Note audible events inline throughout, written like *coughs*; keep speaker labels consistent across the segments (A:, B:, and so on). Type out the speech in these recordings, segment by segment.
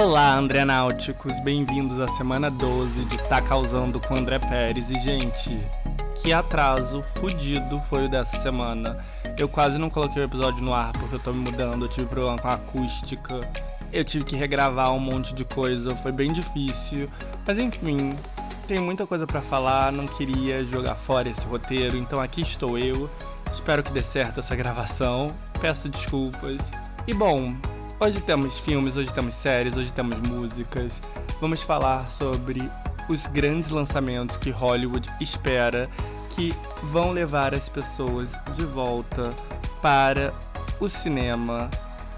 A: Olá, André Náuticos, bem-vindos à semana 12 de Tá Causando com André Pérez. E, gente, que atraso fudido foi o dessa semana. Eu quase não coloquei o episódio no ar porque eu tô me mudando, eu tive problema com a acústica, eu tive que regravar um monte de coisa, foi bem difícil. Mas enfim, tem muita coisa para falar, não queria jogar fora esse roteiro, então aqui estou eu. Espero que dê certo essa gravação. Peço desculpas. E bom, Hoje temos filmes, hoje temos séries, hoje temos músicas. Vamos falar sobre os grandes lançamentos que Hollywood espera que vão levar as pessoas de volta para o cinema.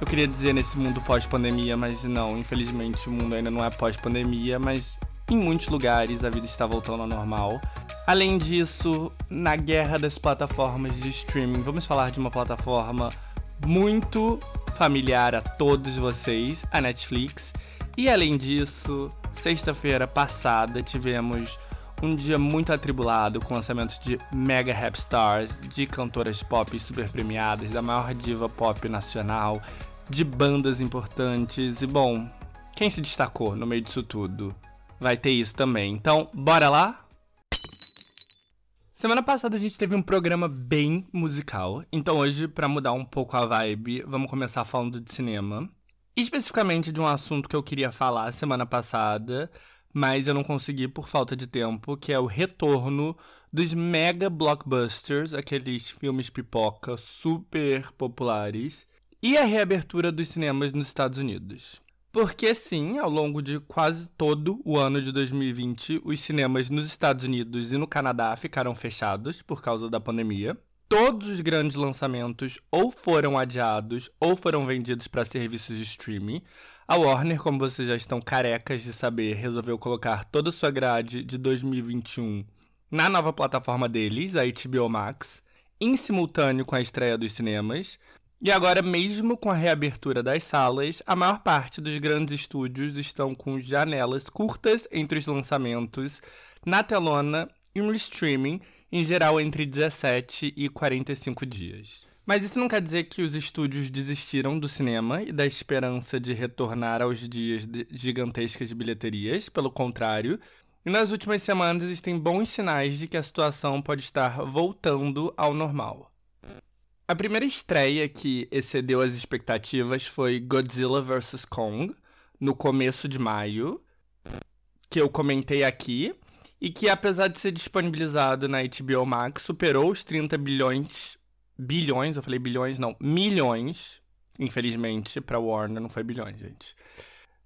A: Eu queria dizer nesse mundo pós-pandemia, mas não, infelizmente o mundo ainda não é pós-pandemia, mas em muitos lugares a vida está voltando ao normal. Além disso, na guerra das plataformas de streaming, vamos falar de uma plataforma muito familiar a todos vocês, a Netflix. E além disso, sexta-feira passada tivemos um dia muito atribulado com lançamentos de mega rap stars, de cantoras pop super premiadas, da maior diva pop nacional, de bandas importantes. E bom, quem se destacou no meio disso tudo? Vai ter isso também. Então, bora lá? Semana passada a gente teve um programa bem musical, então hoje, para mudar um pouco a vibe, vamos começar falando de cinema. Especificamente de um assunto que eu queria falar semana passada, mas eu não consegui por falta de tempo, que é o retorno dos mega blockbusters, aqueles filmes pipoca super populares, e a reabertura dos cinemas nos Estados Unidos. Porque sim, ao longo de quase todo o ano de 2020, os cinemas nos Estados Unidos e no Canadá ficaram fechados por causa da pandemia. Todos os grandes lançamentos ou foram adiados ou foram vendidos para serviços de streaming. A Warner, como vocês já estão carecas de saber, resolveu colocar toda a sua grade de 2021 na nova plataforma deles, a HBO Max, em simultâneo com a estreia dos cinemas. E agora, mesmo com a reabertura das salas, a maior parte dos grandes estúdios estão com janelas curtas entre os lançamentos, na telona e no streaming, em geral entre 17 e 45 dias. Mas isso não quer dizer que os estúdios desistiram do cinema e da esperança de retornar aos dias de gigantescas de bilheterias, pelo contrário. E nas últimas semanas existem bons sinais de que a situação pode estar voltando ao normal. A primeira estreia que excedeu as expectativas foi Godzilla vs. Kong, no começo de maio, que eu comentei aqui, e que apesar de ser disponibilizado na HBO Max, superou os 30 bilhões. Bilhões, eu falei bilhões, não, milhões, infelizmente, para Warner, não foi bilhões, gente.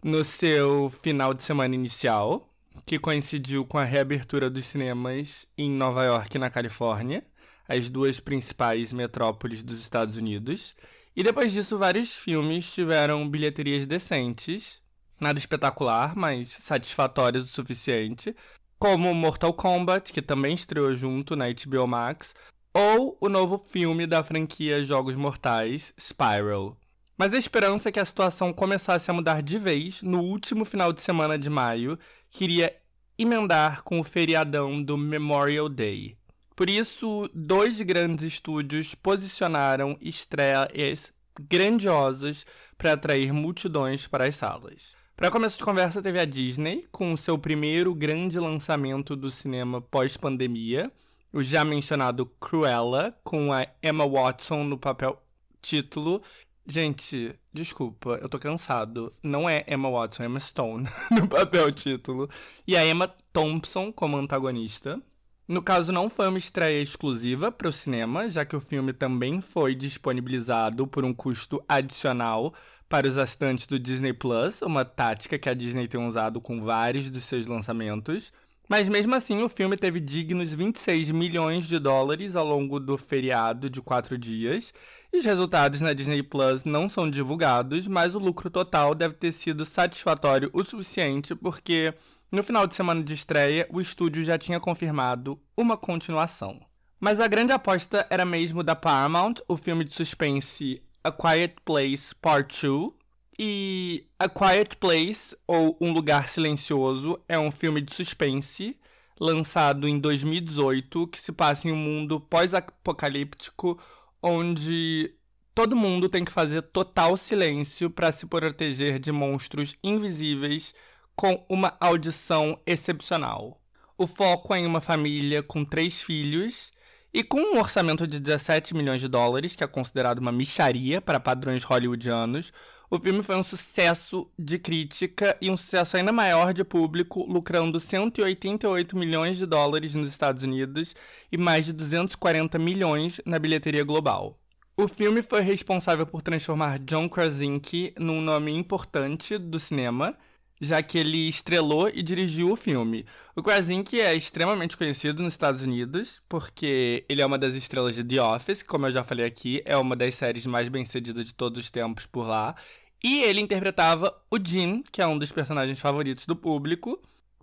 A: No seu final de semana inicial, que coincidiu com a reabertura dos cinemas em Nova York na Califórnia as duas principais metrópoles dos Estados Unidos. E depois disso, vários filmes tiveram bilheterias decentes, nada espetacular, mas satisfatórios o suficiente, como Mortal Kombat, que também estreou junto na HBO Max, ou o novo filme da franquia Jogos Mortais, Spiral. Mas a esperança é que a situação começasse a mudar de vez no último final de semana de maio, que iria emendar com o feriadão do Memorial Day. Por isso, dois grandes estúdios posicionaram estreias grandiosas para atrair multidões para as salas. Para começo de conversa, teve a Disney, com o seu primeiro grande lançamento do cinema pós-pandemia, o já mencionado Cruella, com a Emma Watson no papel título. Gente, desculpa, eu tô cansado. Não é Emma Watson, é Emma Stone *laughs* no papel título. E a Emma Thompson como antagonista. No caso, não foi uma estreia exclusiva para o cinema, já que o filme também foi disponibilizado por um custo adicional para os assinantes do Disney Plus, uma tática que a Disney tem usado com vários dos seus lançamentos. Mas mesmo assim, o filme teve dignos 26 milhões de dólares ao longo do feriado de quatro dias. E os resultados na Disney Plus não são divulgados, mas o lucro total deve ter sido satisfatório o suficiente porque no final de semana de estreia, o estúdio já tinha confirmado uma continuação. Mas a grande aposta era mesmo da Paramount, o filme de suspense A Quiet Place Part 2. E A Quiet Place, ou Um Lugar Silencioso, é um filme de suspense lançado em 2018 que se passa em um mundo pós-apocalíptico onde todo mundo tem que fazer total silêncio para se proteger de monstros invisíveis com uma audição excepcional. O foco é em uma família com três filhos e com um orçamento de 17 milhões de dólares, que é considerado uma micharia para padrões hollywoodianos, o filme foi um sucesso de crítica e um sucesso ainda maior de público, lucrando 188 milhões de dólares nos Estados Unidos e mais de 240 milhões na bilheteria global. O filme foi responsável por transformar John Krasinski num nome importante do cinema, já que ele estrelou e dirigiu o filme. O Krasinski é extremamente conhecido nos Estados Unidos, porque ele é uma das estrelas de The Office, como eu já falei aqui, é uma das séries mais bem-sucedidas de todos os tempos por lá. E ele interpretava o Jim, que é um dos personagens favoritos do público.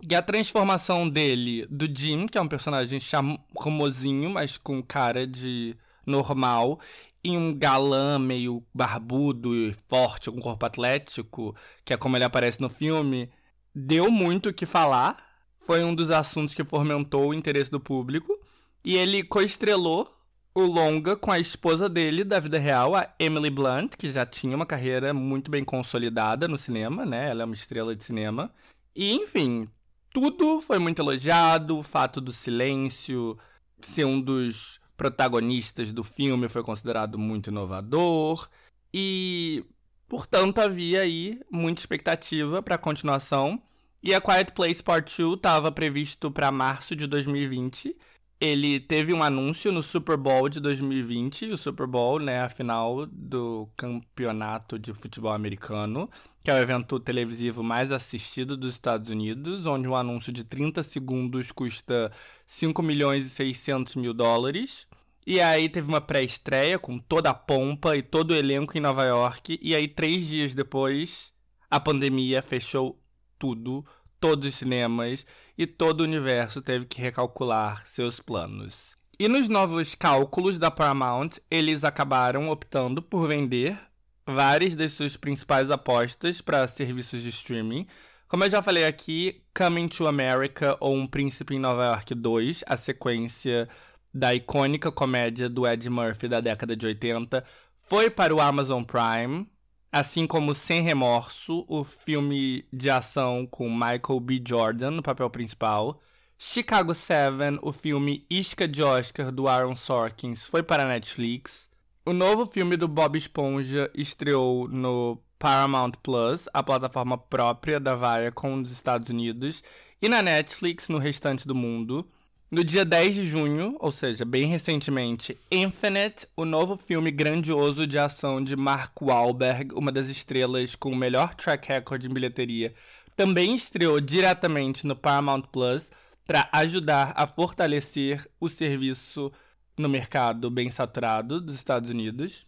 A: E a transformação dele, do Jim, que é um personagem charmosinho, mas com cara de normal, em um galã meio barbudo e forte, com corpo atlético, que é como ele aparece no filme, deu muito o que falar. Foi um dos assuntos que fomentou o interesse do público. E ele coestrelou o longa com a esposa dele da vida real, a Emily Blunt, que já tinha uma carreira muito bem consolidada no cinema, né? Ela é uma estrela de cinema. E, enfim, tudo foi muito elogiado, o fato do silêncio ser um dos protagonistas do filme foi considerado muito inovador e, portanto, havia aí muita expectativa para a continuação. E a Quiet Place Part 2 estava previsto para março de 2020. Ele teve um anúncio no Super Bowl de 2020, o Super Bowl, né, a final do campeonato de futebol americano, que é o evento televisivo mais assistido dos Estados Unidos, onde um anúncio de 30 segundos custa 5 milhões e 600 mil dólares. E aí teve uma pré-estreia com toda a pompa e todo o elenco em Nova York. E aí, três dias depois, a pandemia fechou tudo, todos os cinemas e todo o universo teve que recalcular seus planos. E nos novos cálculos da Paramount, eles acabaram optando por vender várias das suas principais apostas para serviços de streaming. Como eu já falei aqui, Coming to America ou Um Príncipe em Nova York 2, a sequência da icônica comédia do Ed Murphy da década de 80, foi para o Amazon Prime, assim como Sem Remorso, o filme de ação com Michael B. Jordan no papel principal. Chicago 7, o filme Isca de Oscar do Aaron Sorkins, foi para a Netflix. O novo filme do Bob Esponja estreou no Paramount Plus, a plataforma própria da Viacom dos Estados Unidos, e na Netflix no restante do mundo. No dia 10 de junho, ou seja, bem recentemente, Infinite, o novo filme grandioso de ação de Mark Wahlberg, uma das estrelas com o melhor track record em bilheteria, também estreou diretamente no Paramount Plus para ajudar a fortalecer o serviço no mercado bem saturado dos Estados Unidos.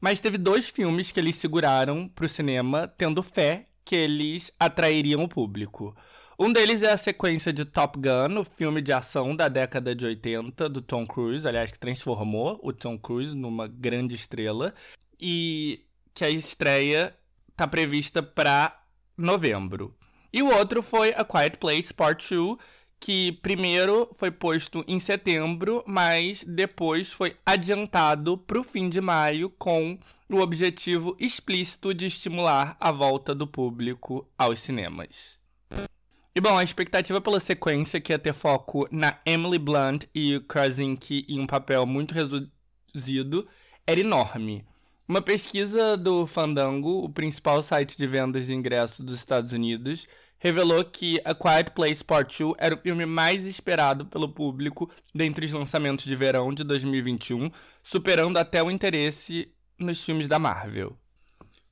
A: Mas teve dois filmes que eles seguraram para o cinema, tendo fé que eles atrairiam o público. Um deles é a sequência de Top Gun, o filme de ação da década de 80 do Tom Cruise, aliás, que transformou o Tom Cruise numa grande estrela, e que a estreia está prevista para novembro. E o outro foi A Quiet Place Part 2, que primeiro foi posto em setembro, mas depois foi adiantado para o fim de maio com o objetivo explícito de estimular a volta do público aos cinemas. E bom, a expectativa pela sequência, que ia ter foco na Emily Blunt e Krasinski em um papel muito reduzido, era enorme. Uma pesquisa do Fandango, o principal site de vendas de ingressos dos Estados Unidos, revelou que A Quiet Place Part 2 era o filme mais esperado pelo público dentre os lançamentos de verão de 2021, superando até o interesse nos filmes da Marvel.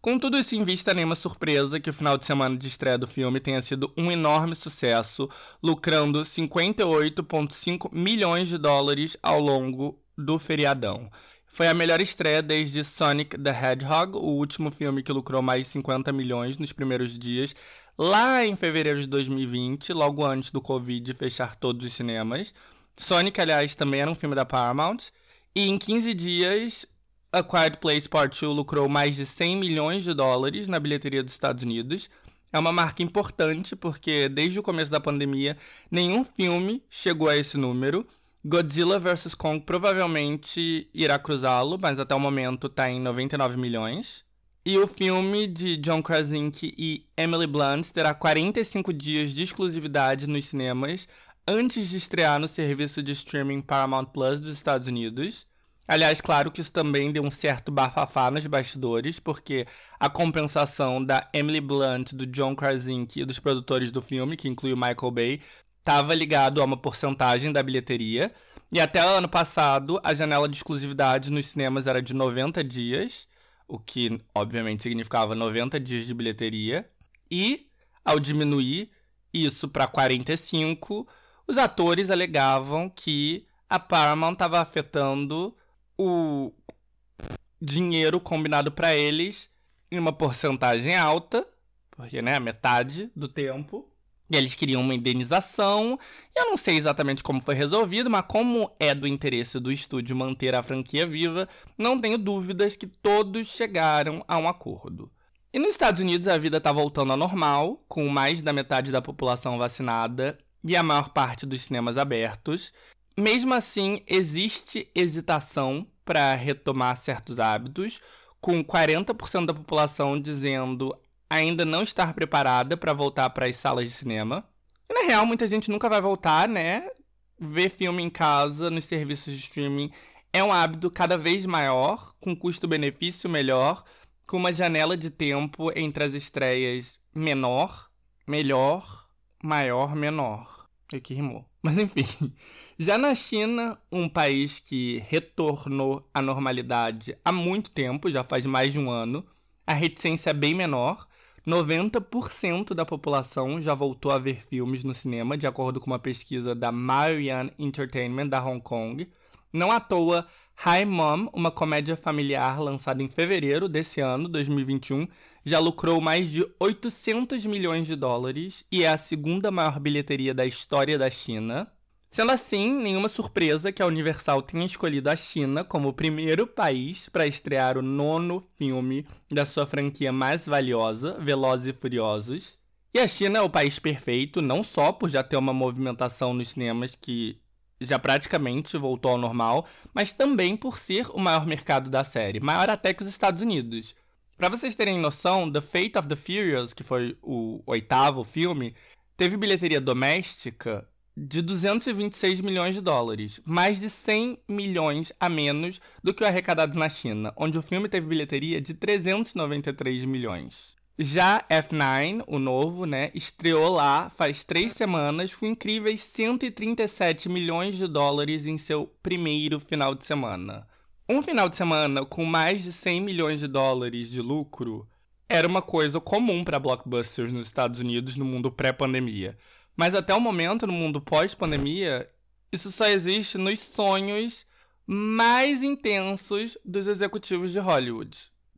A: Com tudo isso em vista, nenhuma surpresa que o final de semana de estreia do filme tenha sido um enorme sucesso, lucrando 58,5 milhões de dólares ao longo do feriadão. Foi a melhor estreia desde Sonic the Hedgehog, o último filme que lucrou mais de 50 milhões nos primeiros dias, lá em fevereiro de 2020, logo antes do Covid fechar todos os cinemas. Sonic, aliás, também era um filme da Paramount. E em 15 dias, a Quiet Place Part 2 lucrou mais de 100 milhões de dólares na bilheteria dos Estados Unidos. É uma marca importante porque desde o começo da pandemia nenhum filme chegou a esse número. Godzilla vs Kong provavelmente irá cruzá-lo, mas até o momento tá em 99 milhões. E o filme de John Krasinski e Emily Blunt terá 45 dias de exclusividade nos cinemas antes de estrear no serviço de streaming Paramount Plus dos Estados Unidos. Aliás, claro que isso também deu um certo bafafá nos bastidores, porque a compensação da Emily Blunt, do John Krasinski e dos produtores do filme, que inclui o Michael Bay, estava ligado a uma porcentagem da bilheteria. E até ano passado, a janela de exclusividade nos cinemas era de 90 dias, o que obviamente significava 90 dias de bilheteria. E, ao diminuir isso para 45, os atores alegavam que a Paramount estava afetando o dinheiro combinado para eles em uma porcentagem alta, porque né, metade do tempo. E eles queriam uma indenização. Eu não sei exatamente como foi resolvido, mas como é do interesse do estúdio manter a franquia viva, não tenho dúvidas que todos chegaram a um acordo. E nos Estados Unidos a vida está voltando ao normal, com mais da metade da população vacinada e a maior parte dos cinemas abertos. Mesmo assim, existe hesitação para retomar certos hábitos, com 40% da população dizendo ainda não estar preparada para voltar para as salas de cinema. E, na real, muita gente nunca vai voltar, né? Ver filme em casa, nos serviços de streaming, é um hábito cada vez maior, com custo-benefício melhor, com uma janela de tempo entre as estreias menor, melhor, maior, menor. O que rimou. Mas enfim. Já na China, um país que retornou à normalidade há muito tempo, já faz mais de um ano, a reticência é bem menor. 90% da população já voltou a ver filmes no cinema, de acordo com uma pesquisa da Marian Entertainment da Hong Kong. Não à toa, Hi Mom, uma comédia familiar lançada em fevereiro desse ano, 2021, já lucrou mais de 800 milhões de dólares e é a segunda maior bilheteria da história da China. Sendo assim, nenhuma surpresa que a Universal tenha escolhido a China como o primeiro país para estrear o nono filme da sua franquia mais valiosa, Velozes e Furiosos. E a China é o país perfeito, não só por já ter uma movimentação nos cinemas que já praticamente voltou ao normal, mas também por ser o maior mercado da série, maior até que os Estados Unidos. Para vocês terem noção, The Fate of the Furious, que foi o oitavo filme, teve bilheteria doméstica de 226 milhões de dólares, mais de 100 milhões a menos do que o arrecadado na China, onde o filme teve bilheteria de 393 milhões. Já F9, o novo, né, estreou lá faz três semanas com incríveis 137 milhões de dólares em seu primeiro final de semana. Um final de semana com mais de 100 milhões de dólares de lucro era uma coisa comum para blockbusters nos Estados Unidos no mundo pré-pandemia. Mas até o momento, no mundo pós-pandemia, isso só existe nos sonhos mais intensos dos executivos de Hollywood.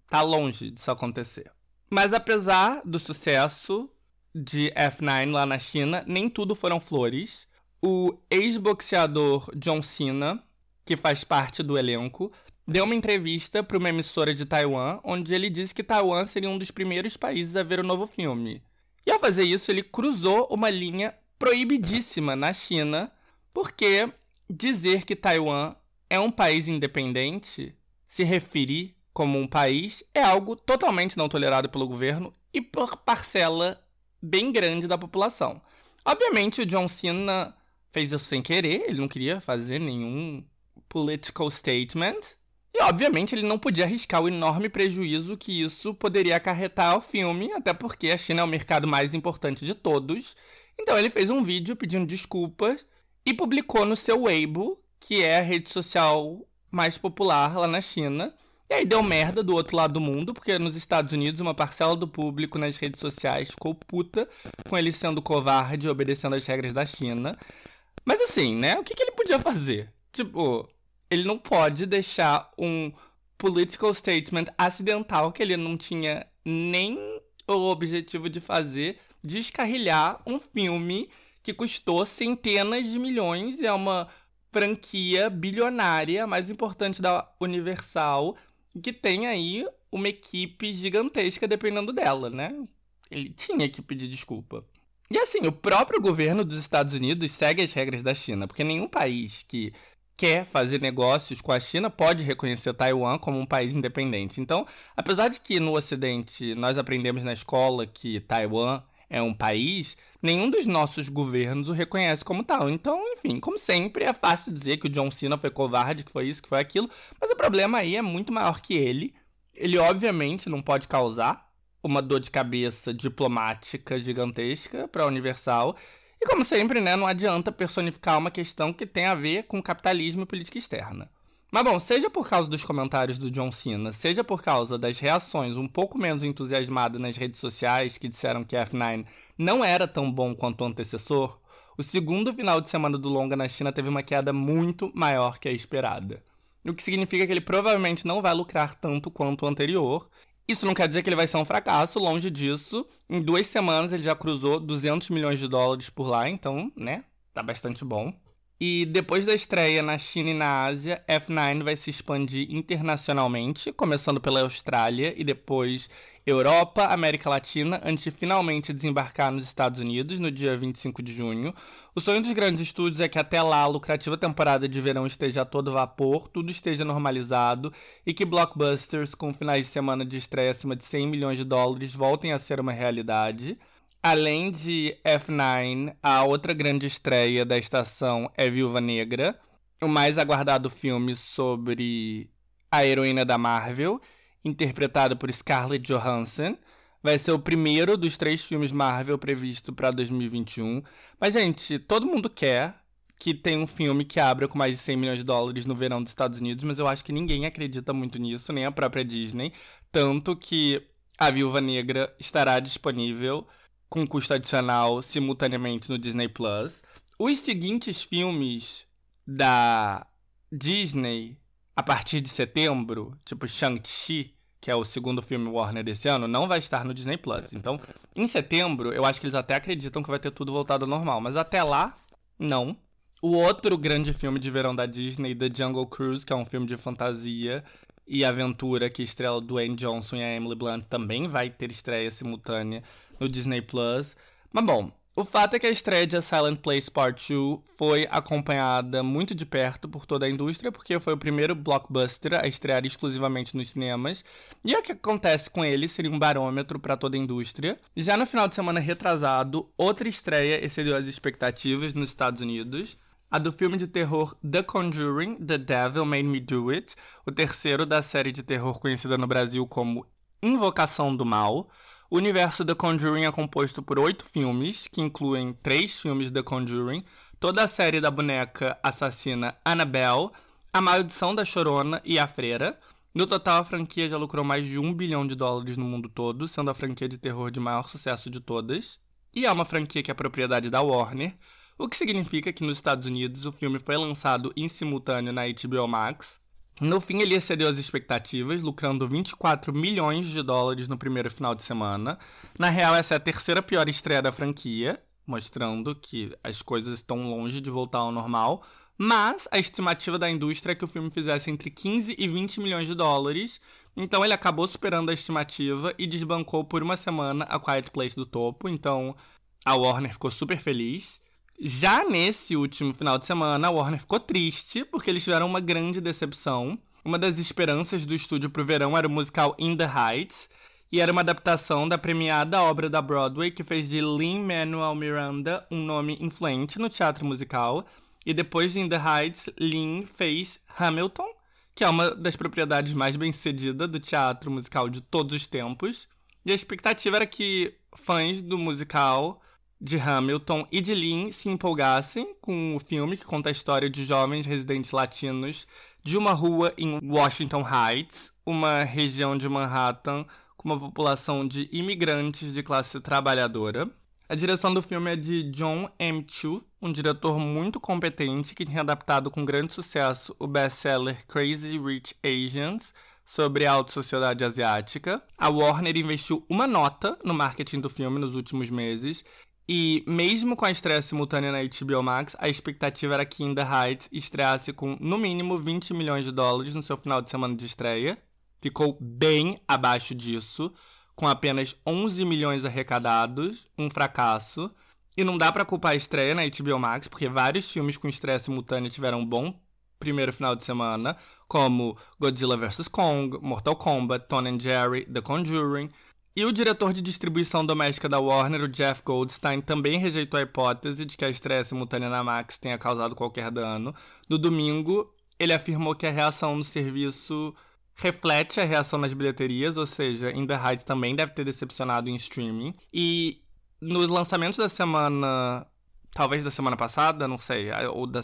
A: Tá longe disso acontecer. Mas apesar do sucesso de F9 lá na China, nem tudo foram flores. O ex-boxeador John Cena, que faz parte do elenco, deu uma entrevista para uma emissora de Taiwan, onde ele disse que Taiwan seria um dos primeiros países a ver o novo filme. E ao fazer isso, ele cruzou uma linha proibidíssima na China, porque dizer que Taiwan é um país independente, se referir como um país, é algo totalmente não tolerado pelo governo e por parcela bem grande da população. Obviamente, o John Cena fez isso sem querer, ele não queria fazer nenhum political statement, e obviamente ele não podia arriscar o enorme prejuízo que isso poderia acarretar ao filme, até porque a China é o mercado mais importante de todos. Então ele fez um vídeo pedindo desculpas e publicou no seu Weibo, que é a rede social mais popular lá na China. E aí deu merda do outro lado do mundo, porque nos Estados Unidos uma parcela do público nas redes sociais ficou puta com ele sendo covarde e obedecendo às regras da China. Mas assim, né? O que, que ele podia fazer? Tipo, ele não pode deixar um political statement acidental que ele não tinha nem o objetivo de fazer descarrilhar um filme que custou centenas de milhões e é uma franquia bilionária mais importante da Universal que tem aí uma equipe gigantesca dependendo dela, né? Ele tinha que pedir desculpa. E assim, o próprio governo dos Estados Unidos segue as regras da China, porque nenhum país que quer fazer negócios com a China pode reconhecer Taiwan como um país independente. Então, apesar de que no Ocidente nós aprendemos na escola que Taiwan é um país, nenhum dos nossos governos o reconhece como tal. Então, enfim, como sempre, é fácil dizer que o John Cena foi covarde, que foi isso, que foi aquilo, mas o problema aí é muito maior que ele. Ele, obviamente, não pode causar uma dor de cabeça diplomática gigantesca para a Universal. E como sempre, né, não adianta personificar uma questão que tem a ver com capitalismo e política externa. Mas bom, seja por causa dos comentários do John Cena, seja por causa das reações um pouco menos entusiasmadas nas redes sociais que disseram que F9 não era tão bom quanto o antecessor, o segundo final de semana do longa na China teve uma queda muito maior que a esperada. O que significa que ele provavelmente não vai lucrar tanto quanto o anterior. Isso não quer dizer que ele vai ser um fracasso, longe disso. Em duas semanas ele já cruzou 200 milhões de dólares por lá, então, né, tá bastante bom. E depois da estreia na China e na Ásia, F9 vai se expandir internacionalmente, começando pela Austrália e depois Europa, América Latina, antes de finalmente desembarcar nos Estados Unidos no dia 25 de junho. O sonho dos grandes estúdios é que até lá a lucrativa temporada de verão esteja a todo vapor, tudo esteja normalizado e que blockbusters com finais de semana de estreia acima de 100 milhões de dólares voltem a ser uma realidade. Além de F9, a outra grande estreia da estação é Viúva Negra, o mais aguardado filme sobre a heroína da Marvel, interpretado por Scarlett Johansson. Vai ser o primeiro dos três filmes Marvel previsto para 2021. Mas, gente, todo mundo quer que tenha um filme que abra com mais de 100 milhões de dólares no verão dos Estados Unidos, mas eu acho que ninguém acredita muito nisso, nem a própria Disney. Tanto que a Viúva Negra estará disponível com custo adicional simultaneamente no Disney Plus. Os seguintes filmes da Disney a partir de setembro, tipo Shang-Chi, que é o segundo filme Warner desse ano, não vai estar no Disney Plus. Então, em setembro, eu acho que eles até acreditam que vai ter tudo voltado ao normal, mas até lá, não. O outro grande filme de verão da Disney, The Jungle Cruise, que é um filme de fantasia e aventura que estrela Dwayne Johnson e a Emily Blunt, também vai ter estreia simultânea no Disney Plus. Mas bom, o fato é que a estreia de A Silent Place Part 2 foi acompanhada muito de perto por toda a indústria, porque foi o primeiro blockbuster a estrear exclusivamente nos cinemas. E o que acontece com ele seria um barômetro para toda a indústria. Já no final de semana retrasado, outra estreia excedeu as expectativas nos Estados Unidos. A do filme de terror The Conjuring, The Devil Made Me Do It, o terceiro da série de terror conhecida no Brasil como Invocação do Mal. O universo The Conjuring é composto por oito filmes, que incluem três filmes The Conjuring, toda a série da boneca assassina Annabelle, A Maldição da Chorona e A Freira. No total, a franquia já lucrou mais de um bilhão de dólares no mundo todo, sendo a franquia de terror de maior sucesso de todas. E é uma franquia que é propriedade da Warner, o que significa que nos Estados Unidos o filme foi lançado em simultâneo na HBO Max, no fim, ele excedeu as expectativas, lucrando 24 milhões de dólares no primeiro final de semana. Na real, essa é a terceira pior estreia da franquia, mostrando que as coisas estão longe de voltar ao normal. Mas a estimativa da indústria é que o filme fizesse entre 15 e 20 milhões de dólares. Então ele acabou superando a estimativa e desbancou por uma semana a Quiet Place do topo. Então a Warner ficou super feliz. Já nesse último final de semana, a Warner ficou triste porque eles tiveram uma grande decepção. Uma das esperanças do estúdio pro verão era o musical In the Heights, e era uma adaptação da premiada obra da Broadway que fez de Lin-Manuel Miranda um nome influente no teatro musical. E depois de In the Heights, Lin fez Hamilton, que é uma das propriedades mais bem-sucedidas do teatro musical de todos os tempos. E a expectativa era que fãs do musical de Hamilton e de Lin se empolgassem com o filme que conta a história de jovens residentes latinos de uma rua em Washington Heights, uma região de Manhattan com uma população de imigrantes de classe trabalhadora. A direção do filme é de John M. Chu, um diretor muito competente que tinha adaptado com grande sucesso o best-seller Crazy Rich Asians sobre a alta sociedade asiática. A Warner investiu uma nota no marketing do filme nos últimos meses e mesmo com a estreia simultânea na HBO Max, a expectativa era que In The Heights estreasse com no mínimo 20 milhões de dólares no seu final de semana de estreia. Ficou bem abaixo disso, com apenas 11 milhões arrecadados, um fracasso. E não dá para culpar a estreia na HBO Max, porque vários filmes com estreia simultânea tiveram um bom primeiro final de semana, como Godzilla vs Kong, Mortal Kombat, Tom and Jerry, The Conjuring. E o diretor de distribuição doméstica da Warner, o Jeff Goldstein, também rejeitou a hipótese de que a estreia simultânea na Max tenha causado qualquer dano. No domingo, ele afirmou que a reação no serviço reflete a reação nas bilheterias, ou seja, In The Heights também deve ter decepcionado em streaming. E nos lançamentos da semana, talvez da semana passada, não sei, ou da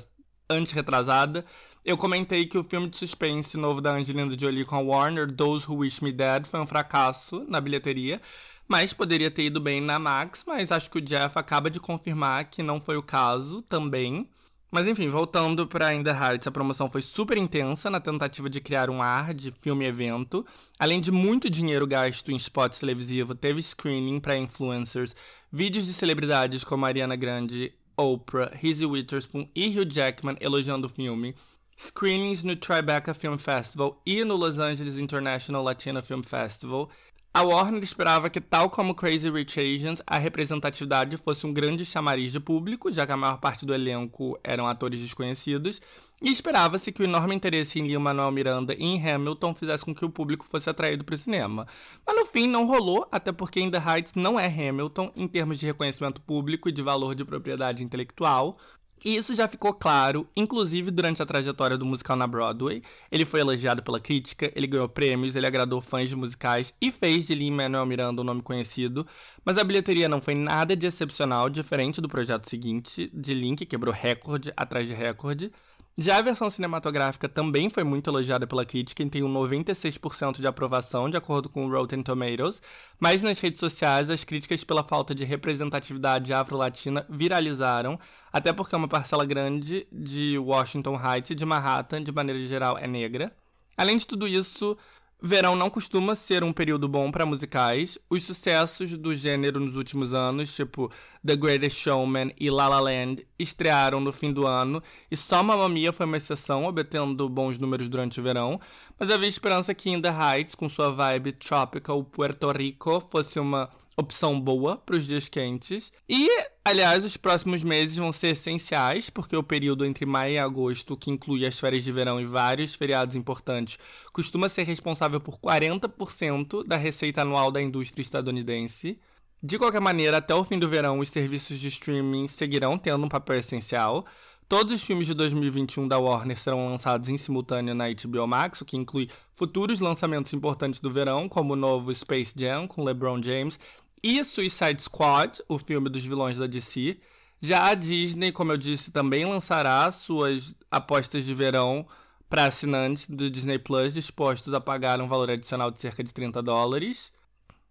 A: antes retrasada, eu comentei que o filme de suspense novo da Angelina Jolie com a Warner, Those Who Wish Me Dead, foi um fracasso na bilheteria, mas poderia ter ido bem na Max, mas acho que o Jeff acaba de confirmar que não foi o caso também. Mas enfim, voltando para In The Hearts, a promoção foi super intensa na tentativa de criar um ar de filme-evento. Além de muito dinheiro gasto em spots televisivos, teve screening para influencers, vídeos de celebridades como Ariana Grande, Oprah, Reese Witherspoon e Hugh Jackman elogiando o filme, screenings no Tribeca Film Festival e no Los Angeles International Latino Film Festival. A Warner esperava que, tal como Crazy Rich Asians, a representatividade fosse um grande chamariz de público, já que a maior parte do elenco eram atores desconhecidos, e esperava-se que o enorme interesse em Lin-Manuel Miranda e em Hamilton fizesse com que o público fosse atraído para o cinema. Mas no fim não rolou, até porque In The Heights não é Hamilton em termos de reconhecimento público e de valor de propriedade intelectual. E isso já ficou claro, inclusive durante a trajetória do musical na Broadway. Ele foi elogiado pela crítica, ele ganhou prêmios, ele agradou fãs de musicais e fez de Lin-Manuel Miranda um nome conhecido. Mas a bilheteria não foi nada de excepcional, diferente do projeto seguinte, de Lin, que quebrou recorde atrás de recorde. Já a versão cinematográfica também foi muito elogiada pela crítica e tem um 96% de aprovação, de acordo com o Rotten Tomatoes, mas nas redes sociais as críticas pela falta de representatividade afro-latina viralizaram, até porque uma parcela grande de Washington Heights e de Manhattan, de maneira geral, é negra. Além de tudo isso, Verão não costuma ser um período bom para musicais. Os sucessos do gênero nos últimos anos, tipo The Greatest Showman e La La Land, estrearam no fim do ano, e só Mamma Mia foi uma exceção, obtendo bons números durante o verão. Mas havia esperança que In The Heights, com sua vibe tropical Puerto Rico, fosse uma opção boa para os dias quentes. E, aliás, os próximos meses vão ser essenciais, porque o período entre maio e agosto, que inclui as férias de verão e vários feriados importantes, costuma ser responsável por 40% da receita anual da indústria estadunidense. De qualquer maneira, até o fim do verão, os serviços de streaming seguirão tendo um papel essencial. Todos os filmes de 2021 da Warner serão lançados em simultâneo na HBO Max, o que inclui futuros lançamentos importantes do verão, como o novo Space Jam com LeBron James e Suicide Squad, o filme dos vilões da DC. Já a Disney, como eu disse, também lançará suas apostas de verão para assinantes do Disney Plus dispostos a pagar um valor adicional de cerca de 30 dólares.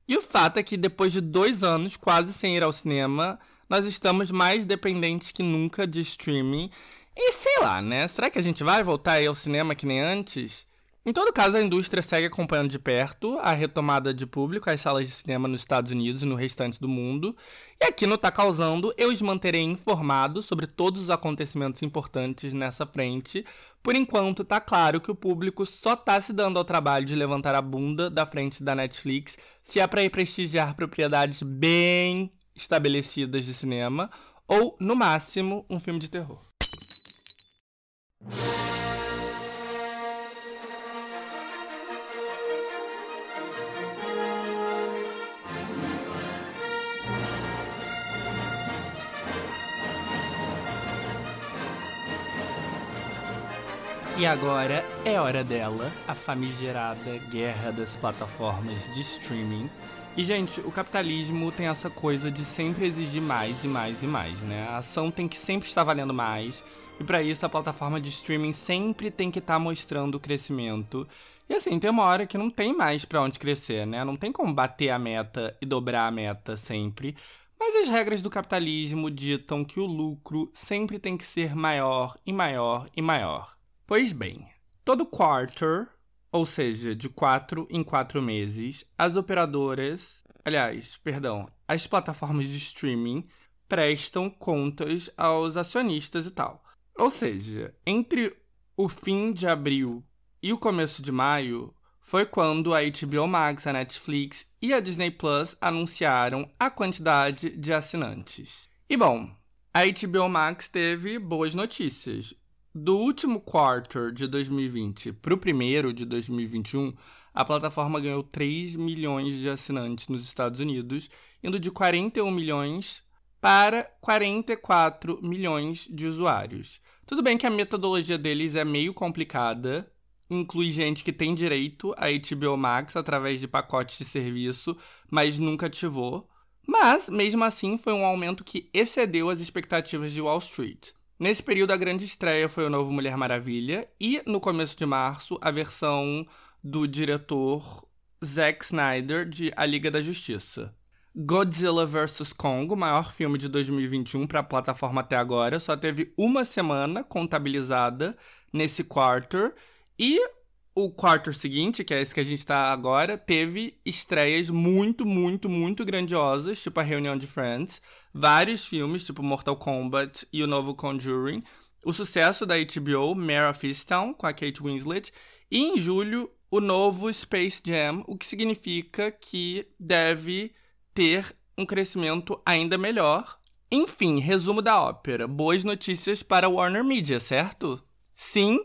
A: E o fato é que depois de dois anos quase sem ir ao cinema, nós estamos mais dependentes que nunca de streaming. E sei lá, né? Será que a gente vai voltar aí ao cinema que nem antes? Em todo caso, a indústria segue acompanhando de perto a retomada de público às salas de cinema nos Estados Unidos e no restante do mundo. E aqui no Tá Causando, eu os manterei informados sobre todos os acontecimentos importantes nessa frente. Por enquanto, tá claro que o público só tá se dando ao trabalho de levantar a bunda da frente da Netflix se é para ir prestigiar propriedades bem estabelecidas de cinema ou, no máximo, um filme de terror. E agora é hora dela, a famigerada guerra das plataformas de streaming. E, gente, o capitalismo tem essa coisa de sempre exigir mais e mais e mais, né? A ação tem que sempre estar valendo mais. E para isso, a plataforma de streaming sempre tem que estar tá mostrando o crescimento. E assim, tem uma hora que não tem mais para onde crescer, né? Não tem como bater a meta e dobrar a meta sempre. Mas as regras do capitalismo ditam que o lucro sempre tem que ser maior e maior e maior. Pois bem, todo quarter, ou seja, de quatro em quatro meses, as operadoras, aliás, perdão, as plataformas de streaming prestam contas aos acionistas e tal. Ou seja, entre o fim de abril e o começo de maio foi quando a HBO Max, a Netflix e a Disney Plus anunciaram a quantidade de assinantes. E bom, a HBO Max teve boas notícias. Do último quarter de 2020 para o primeiro de 2021, a plataforma ganhou 3 milhões de assinantes nos Estados Unidos, indo de 41 milhões para 44 milhões de usuários. Tudo bem que a metodologia deles é meio complicada, inclui gente que tem direito a HBO Max através de pacotes de serviço, mas nunca ativou. Mas, mesmo assim, foi um aumento que excedeu as expectativas de Wall Street. Nesse período, a grande estreia foi o novo Mulher Maravilha e, no começo de março, a versão do diretor Zack Snyder de A Liga da Justiça. Godzilla vs. Kong, o maior filme de 2021 para a plataforma até agora, só teve uma semana contabilizada nesse quarter e o quarter seguinte, que é esse que a gente está agora, teve estreias muito, muito, muito grandiosas, tipo a reunião de Friends, vários filmes, tipo Mortal Kombat e o novo Conjuring, o sucesso da HBO, Mare of Easttown, com a Kate Winslet, e em julho, o novo Space Jam, o que significa que deve ter um crescimento ainda melhor. Enfim, resumo da ópera. Boas notícias para Warner Media, certo? Sim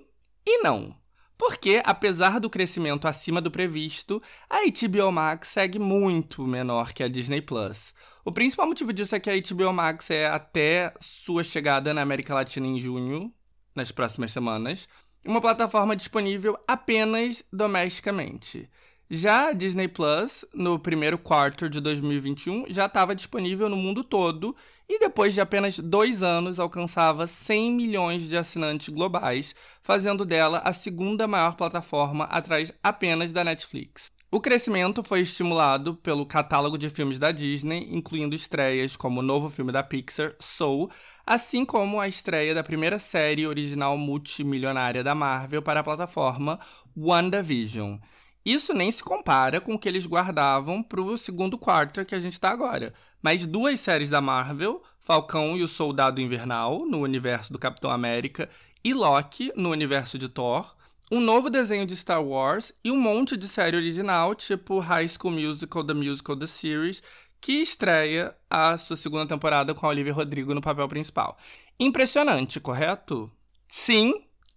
A: e não. Porque, apesar do crescimento acima do previsto, a HBO Max segue muito menor que a Disney Plus. O principal motivo disso é que a HBO Max é até sua chegada na América Latina em junho, nas próximas semanas, uma plataforma disponível apenas domesticamente. Já a Disney Plus, no primeiro quarto de 2021, já estava disponível no mundo todo e depois de apenas dois anos alcançava 100 milhões de assinantes globais, fazendo dela a segunda maior plataforma atrás apenas da Netflix. O crescimento foi estimulado pelo catálogo de filmes da Disney, incluindo estreias como o novo filme da Pixar, Soul, assim como a estreia da primeira série original multimilionária da Marvel para a plataforma WandaVision. Isso nem se compara com o que eles guardavam para o segundo quarto que a gente está agora. Mas duas séries da Marvel, Falcão e o Soldado Invernal, no universo do Capitão América, e Loki, no universo de Thor, um novo desenho de Star Wars e um monte de série original, tipo High School Musical, The Musical, The Series, que estreia a sua segunda temporada com a Olivia Rodrigo no papel principal. Impressionante, correto? Sim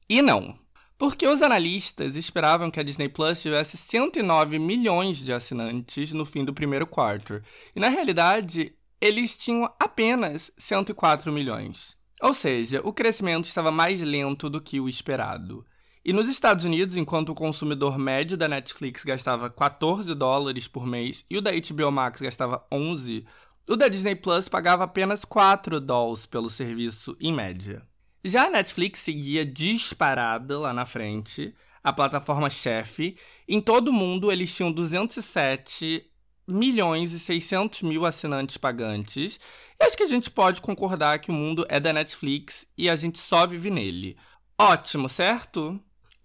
A: e não. Porque os analistas esperavam que a Disney Plus tivesse 109 milhões de assinantes no fim do primeiro quarto. E na realidade, eles tinham apenas 104 milhões. Ou seja, o crescimento estava mais lento do que o esperado. E nos Estados Unidos, enquanto o consumidor médio da Netflix gastava 14 dólares por mês e o da HBO Max gastava 11, o da Disney Plus pagava apenas 4 dólares pelo serviço em média. Já a Netflix seguia disparada lá na frente, a plataforma chefe. Em todo o mundo, eles tinham 207 milhões e 600 mil assinantes pagantes. E acho que a gente pode concordar que o mundo é da Netflix e a gente só vive nele. Ótimo, certo?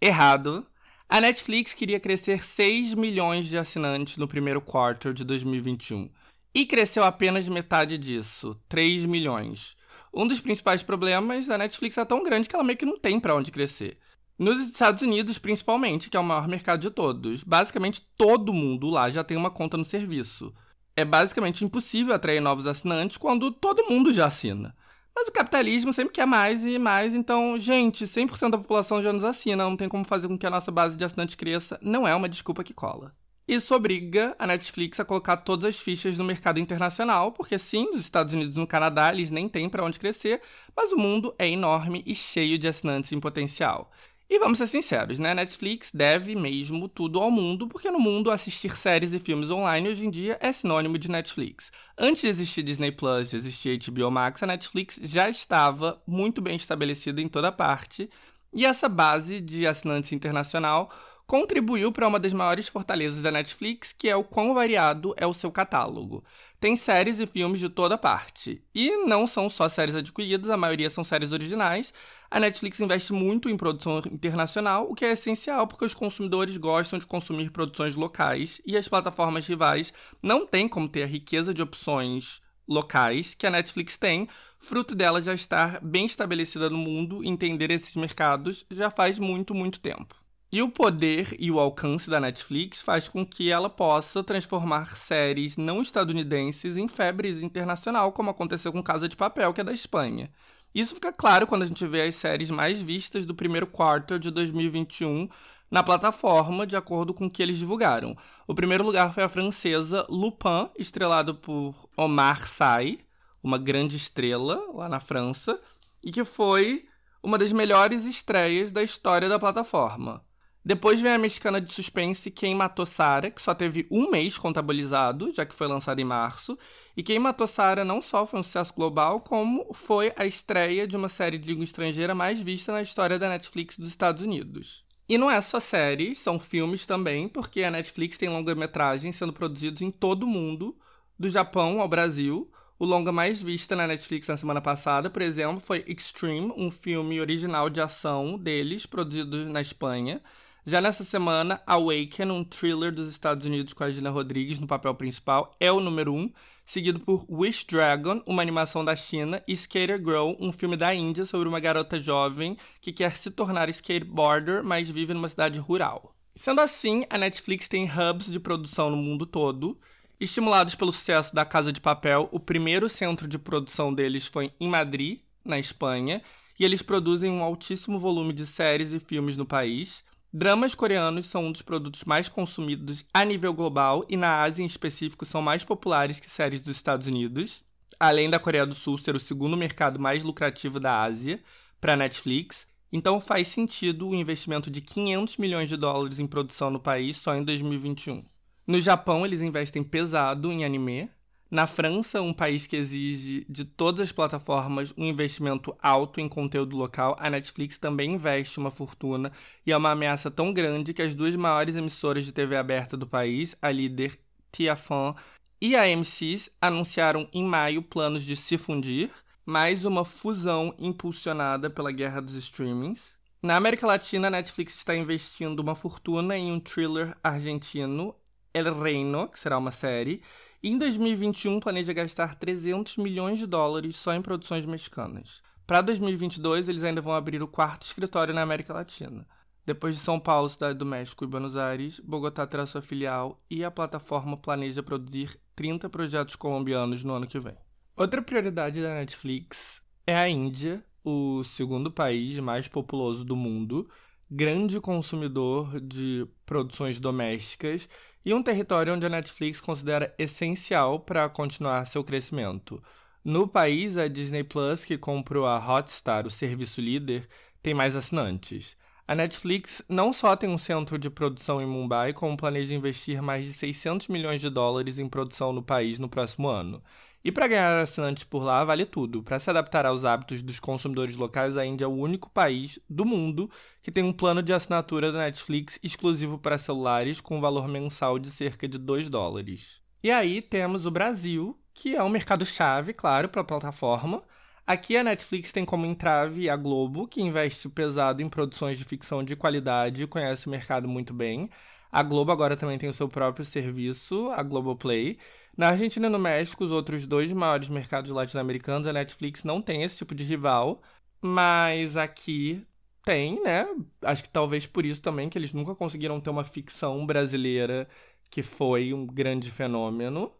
A: Errado. A Netflix queria crescer 6 milhões de assinantes no primeiro quarto de 2021 e cresceu apenas metade disso, 3 milhões. Um dos principais problemas da Netflix é tão grande que ela meio que não tem para onde crescer. Nos Estados Unidos, principalmente, que é o maior mercado de todos, basicamente todo mundo lá já tem uma conta no serviço. É basicamente impossível atrair novos assinantes quando todo mundo já assina. Mas o capitalismo sempre quer mais e mais, então, gente, 100% da população já nos assina, não tem como fazer com que a nossa base de assinantes cresça, não é uma desculpa que cola. Isso obriga a Netflix a colocar todas as fichas no mercado internacional, porque sim, os Estados Unidos e no Canadá eles nem têm para onde crescer, mas o mundo é enorme e cheio de assinantes em potencial. E vamos ser sinceros, né? Netflix deve mesmo tudo ao mundo, porque no mundo assistir séries e filmes online hoje em dia é sinônimo de Netflix. Antes de existir Disney Plus, de existir HBO Max, a Netflix já estava muito bem estabelecida em toda parte, e essa base de assinantes internacional contribuiu para uma das maiores fortalezas da Netflix, que é o quão variado é o seu catálogo. Tem séries e filmes de toda parte. E não são só séries adquiridas, a maioria são séries originais. A Netflix investe muito em produção internacional, o que é essencial porque os consumidores gostam de consumir produções locais e as plataformas rivais não têm como ter a riqueza de opções locais que a Netflix tem, fruto dela já estar bem estabelecida no mundo entender esses mercados já faz muito, muito tempo. E o poder e o alcance da Netflix faz com que ela possa transformar séries não estadunidenses em febres internacional, como aconteceu com Casa de Papel, que é da Espanha. Isso fica claro quando a gente vê as séries mais vistas do primeiro quarto de 2021 na plataforma, de acordo com o que eles divulgaram. O primeiro lugar foi a francesa Lupin, estrelado por Omar Sy, uma grande estrela lá na França, e que foi uma das melhores estreias da história da plataforma. Depois vem a mexicana de suspense Quem Matou Sarah, que só teve um mês contabilizado, já que foi lançada em março. E Quem Matou Sarah não só foi um sucesso global, como foi a estreia de uma série de língua estrangeira mais vista na história da Netflix dos Estados Unidos. E não é só séries, são filmes também, porque a Netflix tem longa-metragens sendo produzidos em todo o mundo, do Japão ao Brasil. O longa mais visto na Netflix na semana passada, por exemplo, foi Extreme, um filme original de ação deles, produzido na Espanha. Já nessa semana, Awaken, um thriller dos Estados Unidos com a Gina Rodrigues no papel principal, é o número 1, um, seguido por Wish Dragon, uma animação da China, e Skater Girl, um filme da Índia sobre uma garota jovem que quer se tornar skateboarder, mas vive numa cidade rural. Sendo assim, a Netflix tem hubs de produção no mundo todo. Estimulados pelo sucesso da Casa de Papel, o primeiro centro de produção deles foi em Madrid, na Espanha, e eles produzem um altíssimo volume de séries e filmes no país. Dramas coreanos são um dos produtos mais consumidos a nível global e na Ásia em específico são mais populares que séries dos Estados Unidos, além da Coreia do Sul ser o segundo mercado mais lucrativo da Ásia para Netflix. Então faz sentido o investimento de 500 milhões de dólares em produção no país só em 2021. No Japão, eles investem pesado em anime, na França, um país que exige de todas as plataformas um investimento alto em conteúdo local, a Netflix também investe uma fortuna e é uma ameaça tão grande que as duas maiores emissoras de TV aberta do país, a líder TF1 e a M6, anunciaram em maio planos de se fundir, mais uma fusão impulsionada pela guerra dos streamings. Na América Latina, a Netflix está investindo uma fortuna em um thriller argentino, El Reino, que será uma série, em 2021, planeja gastar 300 milhões de dólares só em produções mexicanas. Para 2022, eles ainda vão abrir o quarto escritório na América Latina. Depois de São Paulo, Cidade do México e Buenos Aires, Bogotá terá sua filial e a plataforma planeja produzir 30 projetos colombianos no ano que vem. Outra prioridade da Netflix é a Índia, o segundo país mais populoso do mundo, grande consumidor de produções domésticas e um território onde a Netflix considera essencial para continuar seu crescimento. No país, a Disney Plus, que comprou a Hotstar, o serviço líder, tem mais assinantes. A Netflix não só tem um centro de produção em Mumbai, como planeja investir mais de 600 milhões de dólares em produção no país no próximo ano. E para ganhar assinantes por lá, vale tudo. Para se adaptar aos hábitos dos consumidores locais, a Índia é o único país do mundo que tem um plano de assinatura da Netflix exclusivo para celulares com valor mensal de cerca de 2 dólares. E aí temos o Brasil, que é um mercado-chave, claro, para a plataforma. Aqui a Netflix tem como entrave a Globo, que investe pesado em produções de ficção de qualidade e conhece o mercado muito bem. A Globo agora também tem o seu próprio serviço, a Globoplay. Na Argentina e no México, os outros dois maiores mercados latino-americanos, a Netflix não tem esse tipo de rival, mas aqui tem, né? Acho que talvez por isso também que eles nunca conseguiram ter uma ficção brasileira que foi um grande fenômeno.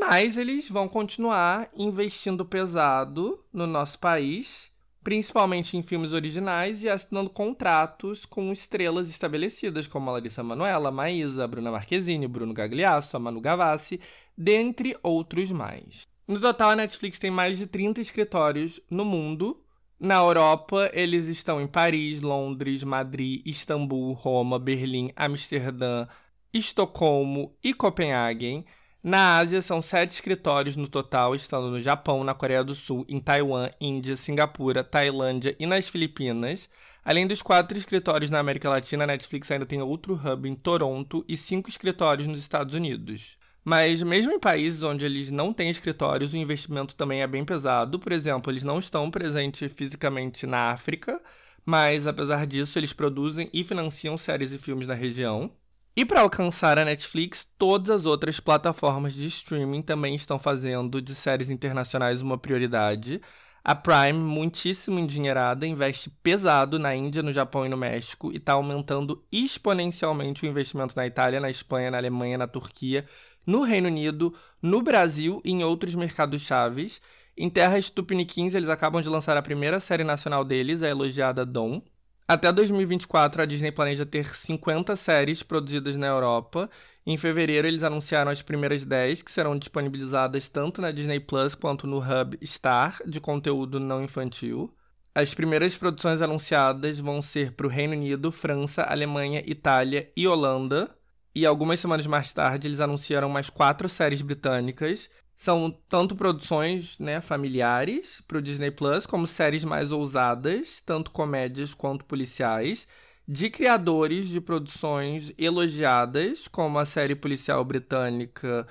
A: Mas eles vão continuar investindo pesado no nosso país principalmente em filmes originais e assinando contratos com estrelas estabelecidas, como a Larissa Manoela, Maísa, Bruna Marquezine, Bruno Gagliasso, a Manu Gavassi, dentre outros mais. No total, a Netflix tem mais de 30 escritórios no mundo. Na Europa, eles estão em Paris, Londres, Madrid, Istambul, Roma, Berlim, Amsterdã, Estocolmo e Copenhague. Na Ásia, são sete escritórios no total, estando no Japão, na Coreia do Sul, em Taiwan, Índia, Singapura, Tailândia e nas Filipinas. Além dos quatro escritórios na América Latina, a Netflix ainda tem outro hub em Toronto e cinco escritórios nos Estados Unidos. Mas mesmo em países onde eles não têm escritórios, o investimento também é bem pesado. Por exemplo, eles não estão presentes fisicamente na África, mas apesar disso, eles produzem e financiam séries e filmes na região. E para alcançar a Netflix, todas as outras plataformas de streaming também estão fazendo de séries internacionais uma prioridade. A Prime, muitíssimo endinheirada, investe pesado na Índia, no Japão e no México e está aumentando exponencialmente o investimento na Itália, na Espanha, na Alemanha, na Turquia, no Reino Unido, no Brasil e em outros mercados chaves. Em terras tupiniquins, eles acabam de lançar a primeira série nacional deles, a elogiada Dom. Até 2024, a Disney planeja ter 50 séries produzidas na Europa. Em fevereiro, eles anunciaram as primeiras 10, que serão disponibilizadas tanto na Disney Plus quanto no Hub Star, de conteúdo não infantil. As primeiras produções anunciadas vão ser para o Reino Unido, França, Alemanha, Itália e Holanda. E algumas semanas mais tarde, eles anunciaram mais quatro séries britânicas, são tanto produções né, familiares para o Disney Plus, como séries mais ousadas, tanto comédias quanto policiais, de criadores de produções elogiadas, como a série policial britânica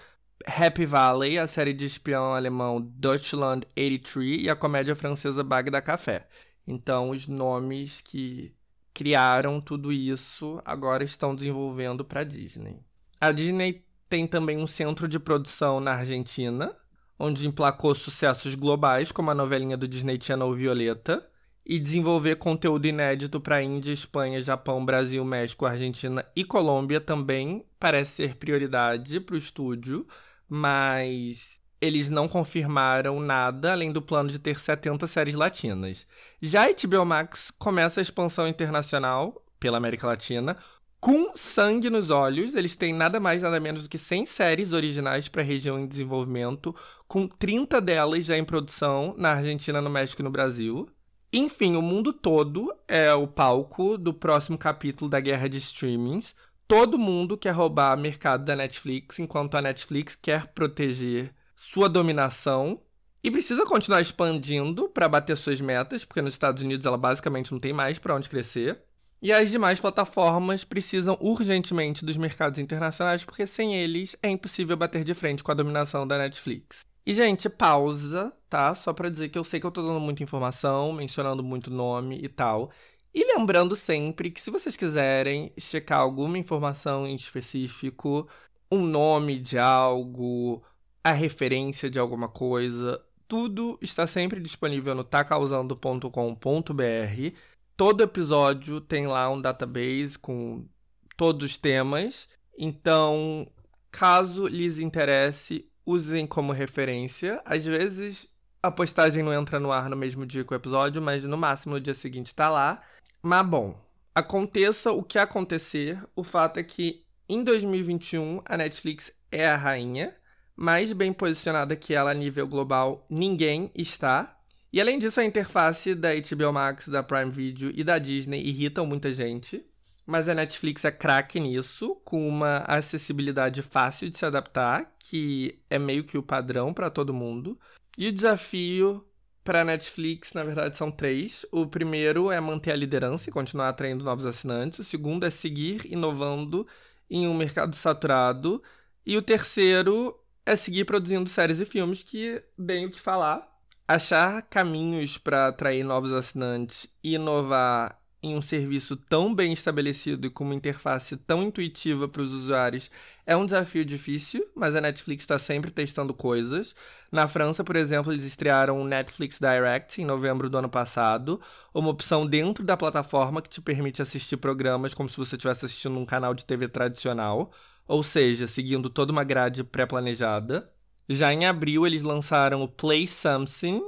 A: Happy Valley, a série de espião alemão Deutschland 83 e a comédia francesa Bagda Café. Então, os nomes que criaram tudo isso agora estão desenvolvendo para Disney. A Disney tem também um centro de produção na Argentina, onde emplacou sucessos globais, como a novelinha do Disney Channel Violeta, e desenvolver conteúdo inédito para Índia, Espanha, Japão, Brasil, México, Argentina e Colômbia também parece ser prioridade para o estúdio, mas eles não confirmaram nada além do plano de ter 70 séries latinas. Já a HBO Max começa a expansão internacional pela América Latina com sangue nos olhos, eles têm nada mais, nada menos do que 100 séries originais para região em desenvolvimento, com 30 delas já em produção na Argentina, no México e no Brasil. Enfim, o mundo todo é o palco do próximo capítulo da guerra de streamings. Todo mundo quer roubar mercado da Netflix, enquanto a Netflix quer proteger sua dominação e precisa continuar expandindo para bater suas metas, porque nos Estados Unidos ela basicamente não tem mais para onde crescer. E as demais plataformas precisam urgentemente dos mercados internacionais, porque sem eles é impossível bater de frente com a dominação da Netflix. E, gente, pausa, tá? Só pra dizer que eu sei que eu tô dando muita informação, mencionando muito nome e tal. E lembrando sempre que se vocês quiserem checar alguma informação em específico, um nome de algo, a referência de alguma coisa, tudo está sempre disponível no tacausando.com.br. Todo episódio tem lá um database com todos os temas. Então, caso lhes interesse, usem como referência. Às vezes a postagem não entra no ar no mesmo dia que o episódio, mas no máximo no dia seguinte está lá. Mas bom, aconteça o que acontecer, o fato é que em 2021 a Netflix é a rainha, mais bem posicionada que ela a nível global, ninguém está. E além disso, a interface da HBO Max, da Prime Video e da Disney irritam muita gente. Mas a Netflix é craque nisso, com uma acessibilidade fácil de se adaptar, que é meio que o padrão para todo mundo. E o desafio para a Netflix, na verdade, são três. O primeiro é manter a liderança e continuar atraindo novos assinantes. O segundo é seguir inovando em um mercado saturado. E o terceiro é seguir produzindo séries e filmes que bem o que falar achar caminhos para atrair novos assinantes e inovar em um serviço tão bem estabelecido e com uma interface tão intuitiva para os usuários é um desafio difícil, mas a Netflix está sempre testando coisas. Na França, por exemplo, eles estrearam o Netflix Direct em novembro do ano passado, uma opção dentro da plataforma que te permite assistir programas como se você estivesse assistindo um canal de TV tradicional, ou seja, seguindo toda uma grade pré-planejada. Já em abril, eles lançaram o Play Something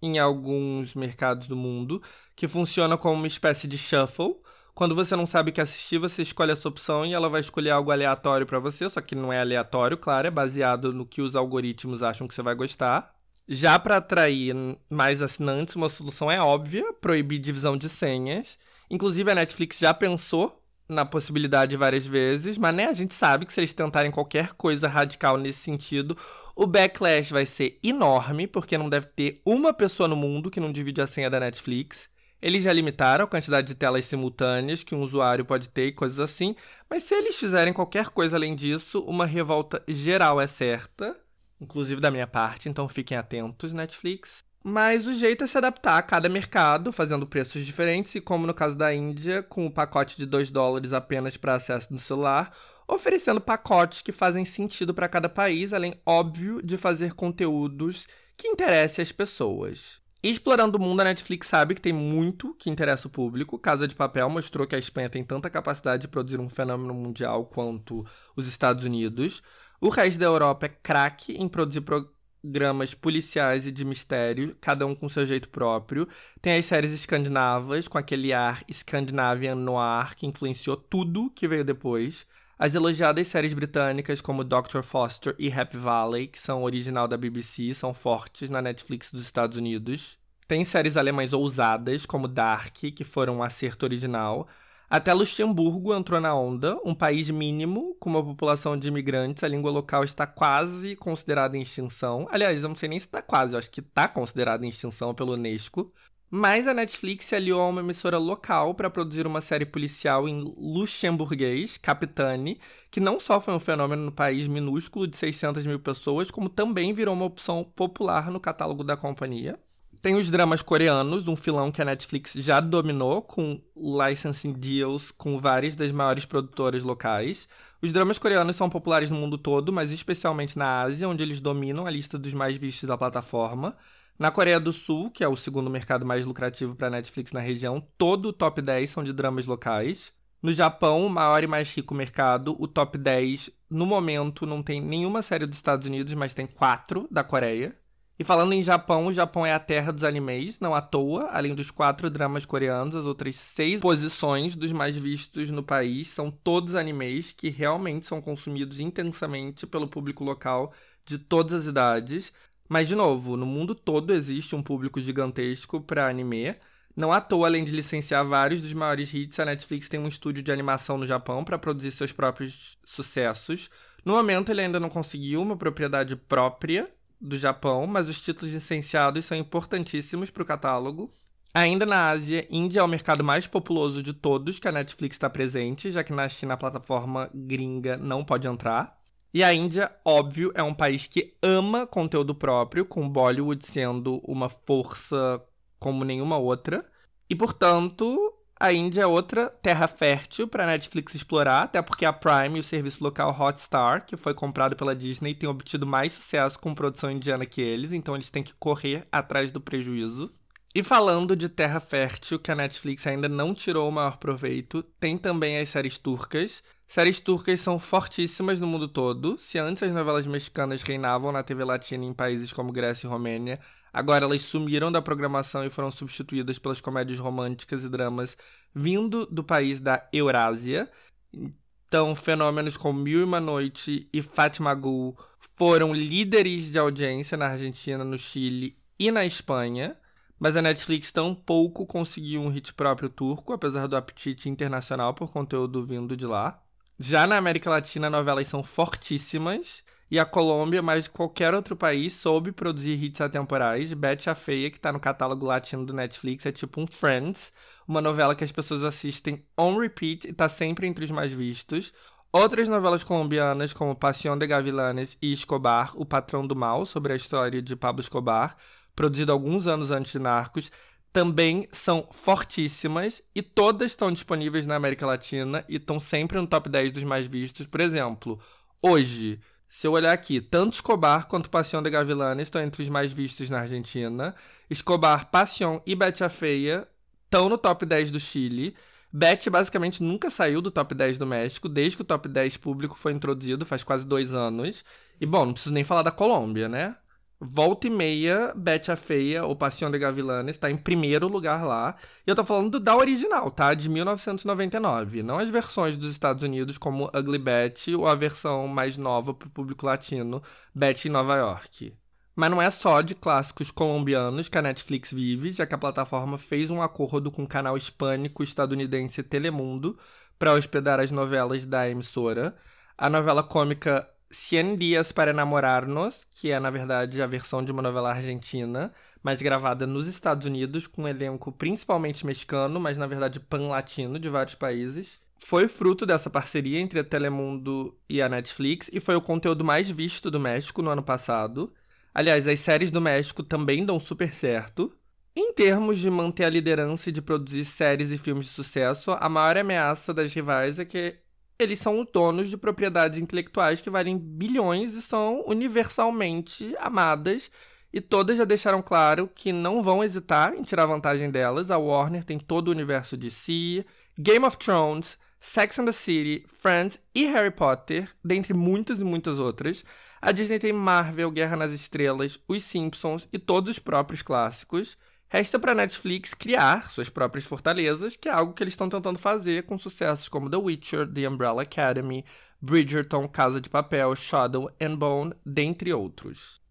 A: em alguns mercados do mundo, que funciona como uma espécie de shuffle. Quando você não sabe o que assistir, você escolhe essa opção e ela vai escolher algo aleatório para você, só que não é aleatório, claro, é baseado no que os algoritmos acham que você vai gostar. Já para atrair mais assinantes, uma solução é óbvia, proibir divisão de senhas. Inclusive a Netflix já pensou na possibilidade várias vezes, mas né, a gente sabe que se eles tentarem qualquer coisa radical nesse sentido, o backlash vai ser enorme, porque não deve ter uma pessoa no mundo que não divide a senha da Netflix. Eles já limitaram a quantidade de telas simultâneas que um usuário pode ter e coisas assim, mas se eles fizerem qualquer coisa além disso, uma revolta geral é certa, inclusive da minha parte, então fiquem atentos, Netflix. Mas o jeito é se adaptar a cada mercado, fazendo preços diferentes, e como no caso da Índia, com o pacote de 2 dólares apenas para acesso no celular, oferecendo pacotes que fazem sentido para cada país, além, óbvio, de fazer conteúdos que interessem as pessoas. Explorando o mundo, a Netflix sabe que tem muito que interessa o público. Casa de Papel mostrou que a Espanha tem tanta capacidade de produzir um fenômeno mundial quanto os Estados Unidos. O resto da Europa é craque em produzir programas policiais e de mistério, cada um com seu jeito próprio. Tem as séries escandinavas, com aquele ar Scandinavian noir que influenciou tudo que veio depois. As elogiadas séries britânicas como Dr. Foster e Happy Valley, que são original da BBC, são fortes na Netflix dos Estados Unidos. Tem séries alemãs ousadas, como Dark, que foram um acerto original. Até Luxemburgo entrou na onda, um país mínimo, com uma população de imigrantes, a língua local está quase considerada em extinção. Aliás, eu não sei nem se está quase, eu acho que está considerada em extinção pelo Unesco. Mas a Netflix se aliou a uma emissora local para produzir uma série policial em luxemburguês, Capitane, que não só foi um fenômeno no país minúsculo de 600 mil pessoas, como também virou uma opção popular no catálogo da companhia. Tem os dramas coreanos, um filão que a Netflix já dominou, com licensing deals com várias das maiores produtoras locais. Os dramas coreanos são populares no mundo todo, mas especialmente na Ásia, onde eles dominam a lista dos mais vistos da plataforma. Na Coreia do Sul, que é o segundo mercado mais lucrativo para Netflix na região, todo o top 10 são de dramas locais. No Japão, o maior e mais rico mercado, o top 10 no momento não tem nenhuma série dos Estados Unidos, mas tem quatro da Coreia. E falando em Japão, o Japão é a terra dos animes, não à toa, além dos quatro dramas coreanos, as outras seis posições dos mais vistos no país são todos animes que realmente são consumidos intensamente pelo público local de todas as idades, mas, de novo, no mundo todo existe um público gigantesco para anime. Não à toa, além de licenciar vários dos maiores hits, a Netflix tem um estúdio de animação no Japão para produzir seus próprios sucessos. No momento, ele ainda não conseguiu uma propriedade própria do Japão, mas os títulos licenciados são importantíssimos para o catálogo. Ainda na Ásia, Índia é o mercado mais populoso de todos que a Netflix está presente, já que na China a plataforma gringa não pode entrar. E a Índia, óbvio, é um país que ama conteúdo próprio, com Bollywood sendo uma força como nenhuma outra. E, portanto, a Índia é outra terra fértil para a Netflix explorar, até porque a Prime o serviço local Hotstar, que foi comprado pela Disney, tem obtido mais sucesso com produção indiana que eles, então eles têm que correr atrás do prejuízo. E falando de terra fértil, que a Netflix ainda não tirou o maior proveito, tem também as séries turcas. Séries turcas são fortíssimas no mundo todo. Se antes as novelas mexicanas reinavam na TV latina em países como Grécia e Romênia, agora elas sumiram da programação e foram substituídas pelas comédias românticas e dramas vindo do país da Eurásia. Então, fenômenos como Mil e Uma Noite e Fátima Gul foram líderes de audiência na Argentina, no Chile e na Espanha. Mas a Netflix tampouco conseguiu um hit próprio turco, apesar do apetite internacional por conteúdo vindo de lá. Já na América Latina, novelas são fortíssimas. E a Colômbia, mais qualquer outro país, soube produzir hits atemporais. Betty a Feia, que está no catálogo latino do Netflix, é tipo um Friends, uma novela que as pessoas assistem on repeat e está sempre entre os mais vistos. Outras novelas colombianas, como Pasión de Gavilanes e Escobar, O Patrão do Mal, sobre a história de Pablo Escobar, produzido alguns anos antes de Narcos, também são fortíssimas e todas estão disponíveis na América Latina e estão sempre no top 10 dos mais vistos. Por exemplo, hoje, se eu olhar aqui, tanto Escobar quanto Passion de Gavilanes estão entre os mais vistos na Argentina. Escobar, Passion e Betty a Feia estão no top 10 do Chile. Betty basicamente nunca saiu do top 10 do México, desde que o top 10 público foi introduzido, faz quase dois anos. E bom, não preciso nem falar da Colômbia, né? Volta e meia, Betty a Feia, ou Passion de Gavilanes, está em primeiro lugar lá. E eu tô falando da original, tá? De 1999. Não as versões dos Estados Unidos, como Ugly Betty, ou a versão mais nova pro público latino, Betty em Nova York. Mas não é só de clássicos colombianos que a Netflix vive, já que a plataforma fez um acordo com o canal hispânico estadunidense Telemundo para hospedar as novelas da emissora. A novela cômica Cien Dias para Namorarnos, que é na verdade a versão de uma novela argentina, mas gravada nos Estados Unidos, com um elenco principalmente mexicano, mas na verdade pan-latino de vários países. Foi fruto dessa parceria entre a Telemundo e a Netflix e foi o conteúdo mais visto do México no ano passado. Aliás, as séries do México também dão super certo. Em termos de manter a liderança e de produzir séries e filmes de sucesso, a maior ameaça das rivais é que eles são donos de propriedades intelectuais que valem bilhões e são universalmente amadas e todas já deixaram claro que não vão hesitar em tirar vantagem delas. A Warner tem todo o universo de si, Game of Thrones, Sex and the City, Friends e Harry Potter, dentre muitas e muitas outras. A Disney tem Marvel, Guerra nas Estrelas, Os Simpsons e todos os próprios clássicos. Resta para Netflix criar suas próprias fortalezas, que é algo que eles estão tentando fazer com sucessos como The Witcher, The Umbrella Academy, Bridgerton, Casa de Papel, Shadow and Bone, dentre outros.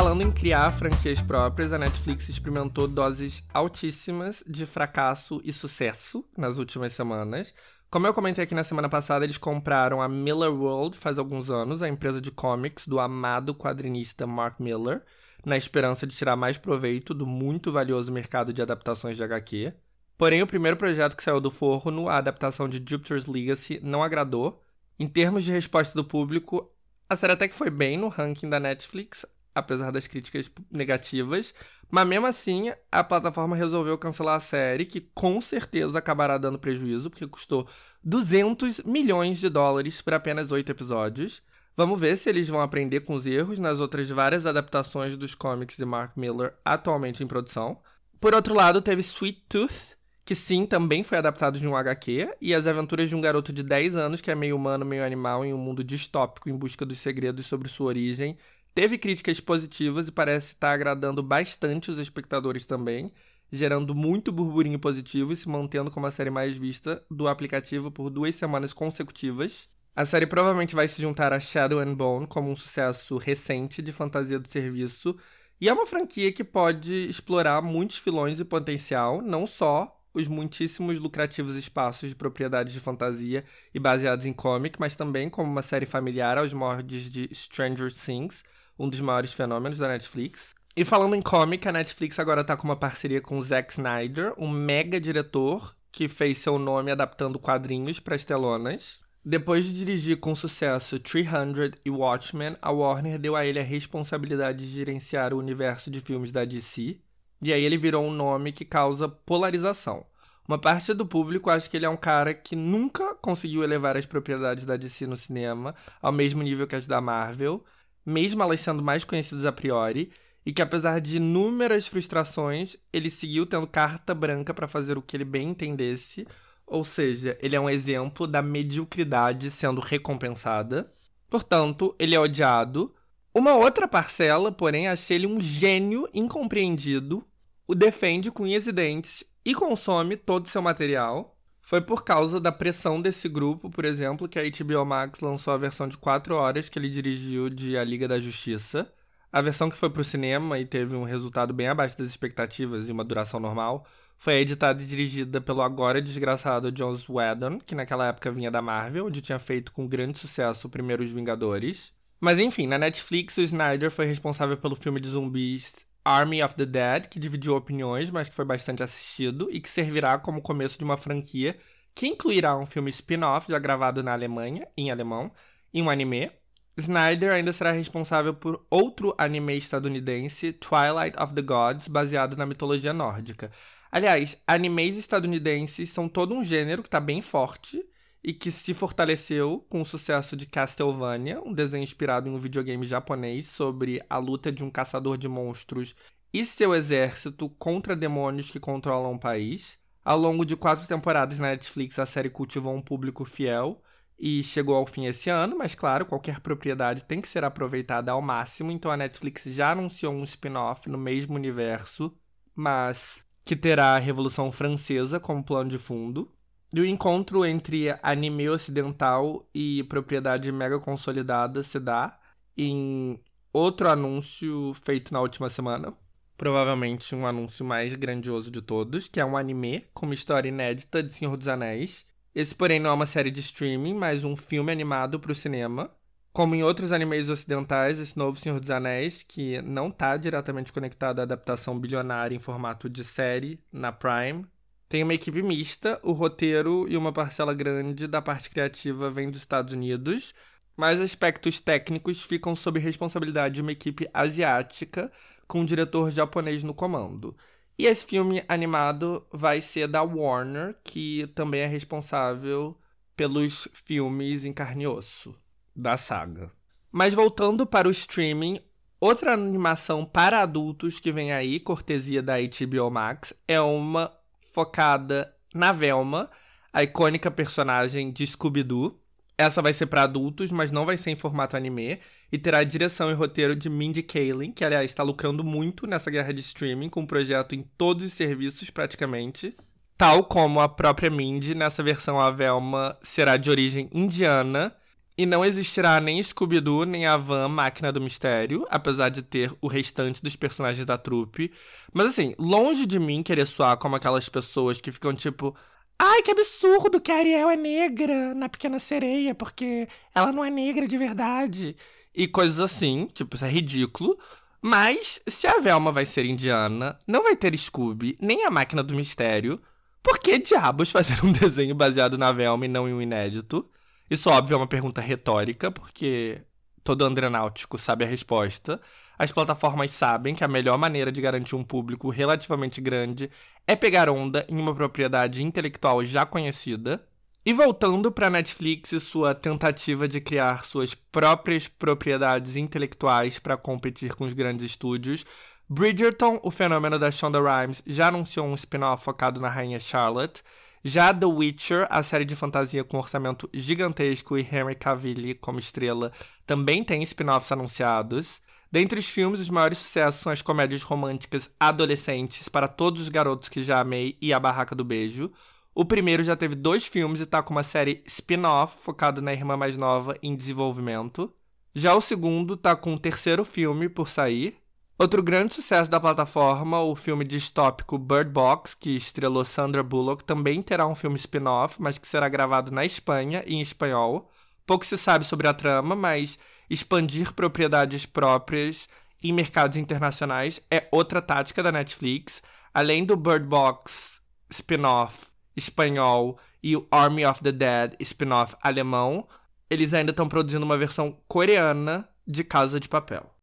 A: Falando em criar franquias próprias, a Netflix experimentou doses altíssimas de fracasso e sucesso nas últimas semanas. Como eu comentei aqui na semana passada, eles compraram a Miller World faz alguns anos, a empresa de comics do amado quadrinista Mark Miller, na esperança de tirar mais proveito do muito valioso mercado de adaptações de HQ. Porém, o primeiro projeto que saiu do forno, a adaptação de Jupiter's Legacy, não agradou. Em termos de resposta do público, a série até que foi bem no ranking da Netflix, apesar das críticas negativas. Mas mesmo assim, a plataforma resolveu cancelar a série, que com certeza acabará dando prejuízo, porque custou 200 milhões de dólares para apenas oito episódios. Vamos ver se eles vão aprender com os erros nas outras várias adaptações dos cómics de Mark Miller atualmente em produção. Por outro lado, teve Sweet Tooth, que sim, também foi adaptado de um HQ, e as aventuras de um garoto de 10 anos que é meio humano, meio animal em um mundo distópico em busca dos segredos sobre sua origem Teve críticas positivas e parece estar agradando bastante os espectadores também, gerando muito burburinho positivo e se mantendo como a série mais vista do aplicativo por duas semanas consecutivas. A série provavelmente vai se juntar a Shadow and Bone como um sucesso recente de fantasia do serviço, e é uma franquia que pode explorar muitos filões e potencial, não só os muitíssimos lucrativos espaços de propriedades de fantasia e baseados em comic, mas também como uma série familiar aos moldes de Stranger Things, um dos maiores fenômenos da Netflix. E falando em comic, a Netflix agora tá com uma parceria com o Zack Snyder, um mega diretor que fez seu nome adaptando quadrinhos para as telonas. Depois de dirigir com sucesso 300 e Watchmen, a Warner deu a ele a responsabilidade de gerenciar o universo de filmes da DC, e aí ele virou um nome que causa polarização. Uma parte do público acha que ele é um cara que nunca conseguiu elevar as propriedades da DC no cinema ao mesmo nível que as da Marvel, mesmo elas sendo mais conhecidas a priori, e que apesar de inúmeras frustrações, ele seguiu tendo carta branca para fazer o que ele bem entendesse, ou seja, ele é um exemplo da mediocridade sendo recompensada. Portanto, ele é odiado. Uma outra parcela, porém, acha ele um gênio incompreendido, o defende com unhas e dentes e consome todo o seu material. Foi por causa da pressão desse grupo, por exemplo, que a HBO Max lançou a versão de 4 horas que ele dirigiu de A Liga da Justiça. A versão que foi para o cinema e teve um resultado bem abaixo das expectativas e uma duração normal foi editada e dirigida pelo agora desgraçado Joss Whedon, que naquela época vinha da Marvel, onde tinha feito com grande sucesso o primeiro Os Vingadores. Mas enfim, na Netflix o Snyder foi responsável pelo filme de zumbis Army of the Dead, que dividiu opiniões, mas que foi bastante assistido e que servirá como começo de uma franquia que incluirá um filme spin-off já gravado na Alemanha, em alemão, e um anime. Snyder ainda será responsável por outro anime estadunidense, Twilight of the Gods, baseado na mitologia nórdica. Aliás, animes estadunidenses são todo um gênero que está bem forte e que se fortaleceu com o sucesso de Castlevania, um desenho inspirado em um videogame japonês sobre a luta de um caçador de monstros e seu exército contra demônios que controlam o país. Ao longo de quatro temporadas na Netflix, a série cultivou um público fiel e chegou ao fim esse ano, mas claro, qualquer propriedade tem que ser aproveitada ao máximo, então a Netflix já anunciou um spin-off no mesmo universo, mas que terá a Revolução Francesa como plano de fundo. E o encontro entre anime ocidental e propriedade mega consolidada se dá em outro anúncio feito na última semana. Provavelmente um anúncio mais grandioso de todos, que é um anime com uma história inédita de Senhor dos Anéis. Esse, porém, não é uma série de streaming, mas um filme animado para o cinema, Como em outros animes ocidentais, esse novo Senhor dos Anéis, que não está diretamente conectado à adaptação bilionária em formato de série na Prime, tem uma equipe mista, o roteiro e uma parcela grande da parte criativa vem dos Estados Unidos, mas aspectos técnicos ficam sob responsabilidade de uma equipe asiática com um diretor japonês no comando. E esse filme animado vai ser da Warner, que também é responsável pelos filmes em carne e osso da saga. Mas voltando para o streaming, outra animação para adultos que vem aí, cortesia da HBO Max, é uma focada na Velma, a icônica personagem de Scooby-Doo. Essa vai ser para adultos, mas não vai ser em formato anime. E terá direção e roteiro de Mindy Kaling, que aliás está lucrando muito nessa guerra de streaming, com um projeto em todos os serviços praticamente. Tal como a própria Mindy, nessa versão a Velma será de origem indiana. E não existirá nem Scooby-Doo, nem a Van Máquina do Mistério, apesar de ter o restante dos personagens da trupe. Mas assim, longe de mim querer soar como aquelas pessoas que ficam tipo. Ai, que absurdo que a Ariel é negra na Pequena Sereia, porque ela não é negra de verdade. E coisas assim, tipo, isso é ridículo. Mas, se a Velma vai ser indiana, não vai ter Scooby, nem a Máquina do Mistério, por que diabos fazer um *laughs* desenho baseado na Velma e não em um inédito? Isso, óbvio, é uma pergunta retórica, porque todo andrenáutico sabe a resposta. As plataformas sabem que a melhor maneira de garantir um público relativamente grande é pegar onda em uma propriedade intelectual já conhecida. E voltando para Netflix e sua tentativa de criar suas próprias propriedades intelectuais para competir com os grandes estúdios, Bridgerton, o fenômeno da Shonda Rhimes, já anunciou um spin-off focado na rainha Charlotte. Já The Witcher, a série de fantasia com orçamento gigantesco e Henry Cavill como estrela, também tem spin-offs anunciados. Dentre os filmes, os maiores sucessos são as comédias românticas adolescentes para todos os garotos que já amei e A Barraca do Beijo. O primeiro já teve dois filmes e está com uma série spin-off focado na irmã mais nova em desenvolvimento. Já o segundo está com o terceiro filme por sair. Outro grande sucesso da plataforma, o filme distópico Bird Box, que estrelou Sandra Bullock, também terá um filme spin-off, mas que será gravado na Espanha em espanhol. Pouco se sabe sobre a trama, mas expandir propriedades próprias em mercados internacionais é outra tática da Netflix. Além do Bird Box spin-off espanhol e o Army of the Dead spin-off alemão, eles ainda estão produzindo uma versão coreana de Casa de Papel.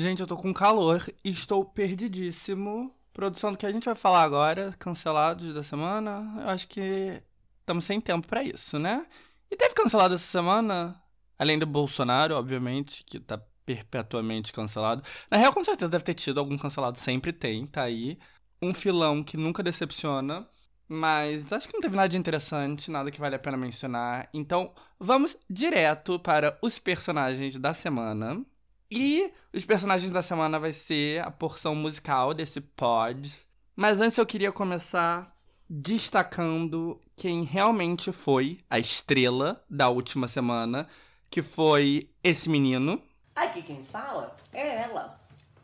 A: Gente, eu tô com calor e estou perdidíssimo. Produção do que a gente vai falar agora, cancelados da semana, eu acho que estamos sem tempo para isso, né? E teve cancelado essa semana Além do Bolsonaro, obviamente, que tá perpetuamente cancelado. Na real, com certeza deve ter tido algum cancelado, sempre tem, tá aí. Um filão que nunca decepciona, mas acho que não teve nada de interessante, nada que vale a pena mencionar. Então, vamos direto para os personagens da semana. E os personagens da semana vai ser a porção musical desse pod. Mas antes eu queria começar destacando quem realmente foi a estrela da última semana, que foi esse menino.
B: Aqui quem fala é ela,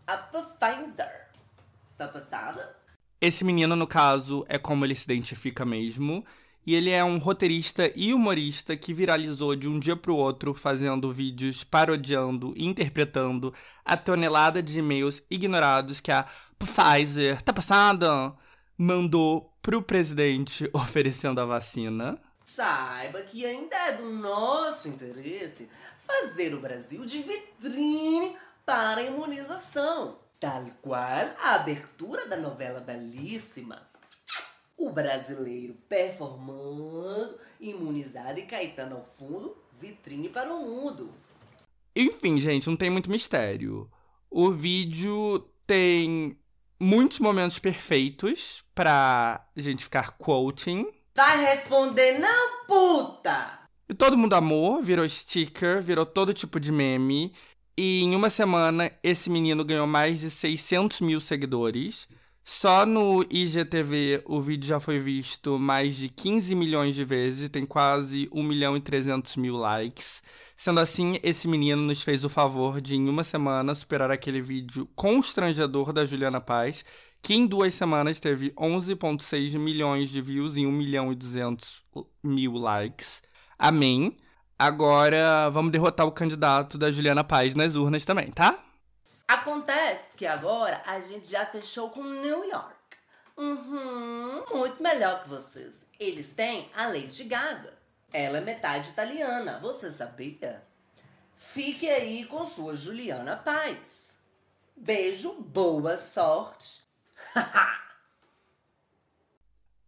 B: a Pathfinder. Tá passada?
A: Esse menino, no caso, é como ele se identifica mesmo. E ele é um roteirista e humorista que viralizou de um dia para o outro, fazendo vídeos parodiando e interpretando a tonelada de e-mails ignorados que a Pfizer, tá passada? Mandou pro presidente *laughs* oferecendo a vacina.
B: Saiba que ainda é do nosso interesse fazer o Brasil de vitrine para a imunização, tal qual a abertura da novela belíssima. O brasileiro performando, imunizado e Caetano ao fundo, vitrine para o mundo.
A: Enfim, gente, não tem muito mistério. O vídeo tem muitos momentos perfeitos pra gente ficar quoting
B: Vai responder não, puta!
A: E todo mundo amou, virou sticker, virou todo tipo de meme. E em uma semana, esse menino ganhou mais de 600 mil seguidores. Só no IGTV o vídeo já foi visto mais de 15 milhões de vezes, tem quase 1 milhão e 300 mil likes. Sendo assim, esse menino nos fez o favor de, em uma semana, superar aquele vídeo constrangedor da Juliana Paz, que em duas semanas teve 11,6 milhões de views e 1 milhão e 200 mil likes. Amém. Agora vamos derrotar o candidato da Juliana Paz nas urnas também, tá?
B: Acontece que agora a gente já fechou com New York. Uhum, muito melhor que vocês. Eles têm a Lady Gaga. Ela é metade italiana, você sabia? Fique aí com sua Juliana Paz. Beijo, boa sorte. *laughs*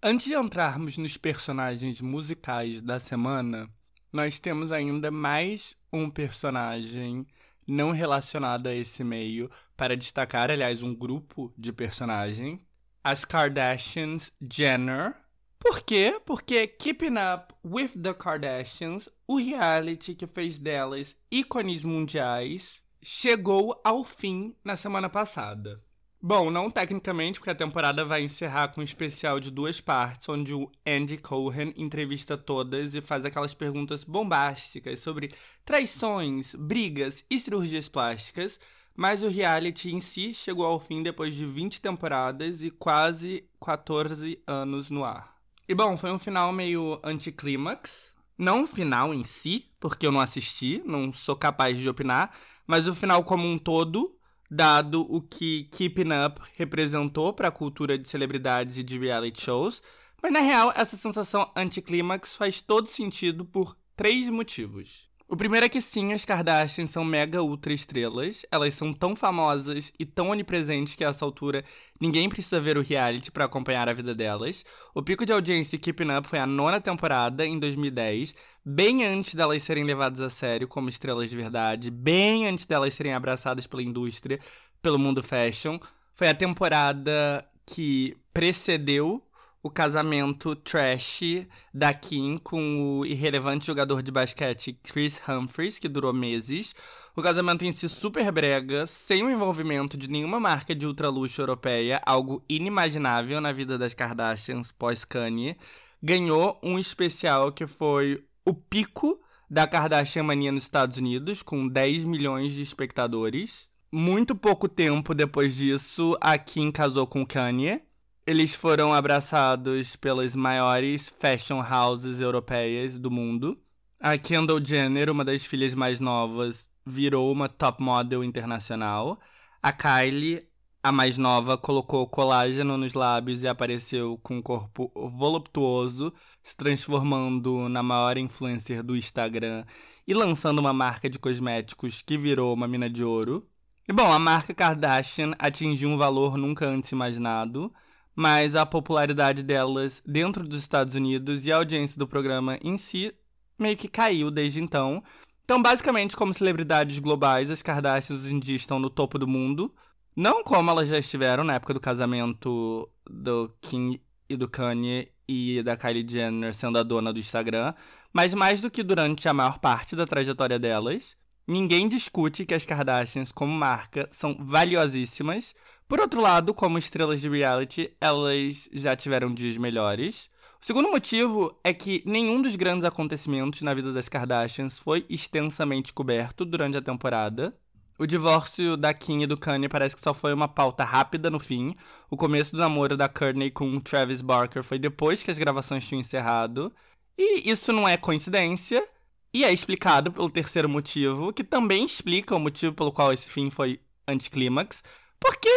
A: Antes de entrarmos nos personagens musicais da semana, nós temos ainda mais um personagem não relacionado a esse meio para destacar, aliás, um grupo de personagem, as Kardashians Jenner. Por quê? Porque Keeping Up with the Kardashians, o reality que fez delas ícones mundiais, chegou ao fim na semana passada. Bom, não tecnicamente, porque a temporada vai encerrar com um especial de duas partes, onde o Andy Cohen entrevista todas e faz aquelas perguntas bombásticas sobre traições, brigas e cirurgias plásticas. Mas o reality em si chegou ao fim depois de 20 temporadas e quase 14 anos no ar. E bom, foi um final meio anticlímax. Não o final em si, porque eu não assisti, não sou capaz de opinar, mas o final como um todo dado o que Keeping Up representou para a cultura de celebridades e de reality shows, mas na real essa sensação anticlímax faz todo sentido por três motivos. O primeiro é que sim, as Kardashians são mega ultra estrelas. Elas são tão famosas e tão onipresentes que a essa altura ninguém precisa ver o reality para acompanhar a vida delas. O pico de audiência de Keeping Up foi a nona temporada, em 2010, bem antes delas serem levadas a sério como estrelas de verdade, bem antes delas serem abraçadas pela indústria, pelo mundo fashion. Foi a temporada que precedeu o casamento trash da Kim com o irrelevante jogador de basquete Chris Humphries, que durou meses. O casamento em si super brega, sem o envolvimento de nenhuma marca de ultraluxo europeia, algo inimaginável na vida das Kardashians pós-Kanye. Ganhou um especial que foi o pico da Kardashian mania nos Estados Unidos, com 10 milhões de espectadores. Muito pouco tempo depois disso, a Kim casou com Kanye eles foram abraçados pelas maiores fashion houses europeias do mundo. A Kendall Jenner, uma das filhas mais novas, virou uma top model internacional. A Kylie, a mais nova, colocou colágeno nos lábios e apareceu com um corpo voluptuoso, se transformando na maior influencer do Instagram e lançando uma marca de cosméticos que virou uma mina de ouro. E bom, a marca Kardashian atingiu um valor nunca antes imaginado mas a popularidade delas dentro dos Estados Unidos e a audiência do programa em si meio que caiu desde então. Então, basicamente, como celebridades globais, as Kardashians hoje em dia estão no topo do mundo. Não como elas já estiveram na época do casamento do Kim e do Kanye e da Kylie Jenner sendo a dona do Instagram, mas mais do que durante a maior parte da trajetória delas. Ninguém discute que as Kardashians, como marca, são valiosíssimas, por outro lado, como estrelas de reality, elas já tiveram dias melhores. O segundo motivo é que nenhum dos grandes acontecimentos na vida das Kardashians foi extensamente coberto durante a temporada. O divórcio da Kim e do Kanye parece que só foi uma pauta rápida no fim. O começo do namoro da Kourtney com Travis Barker foi depois que as gravações tinham encerrado. E isso não é coincidência. E é explicado pelo terceiro motivo, que também explica o motivo pelo qual esse fim foi anticlímax. Porque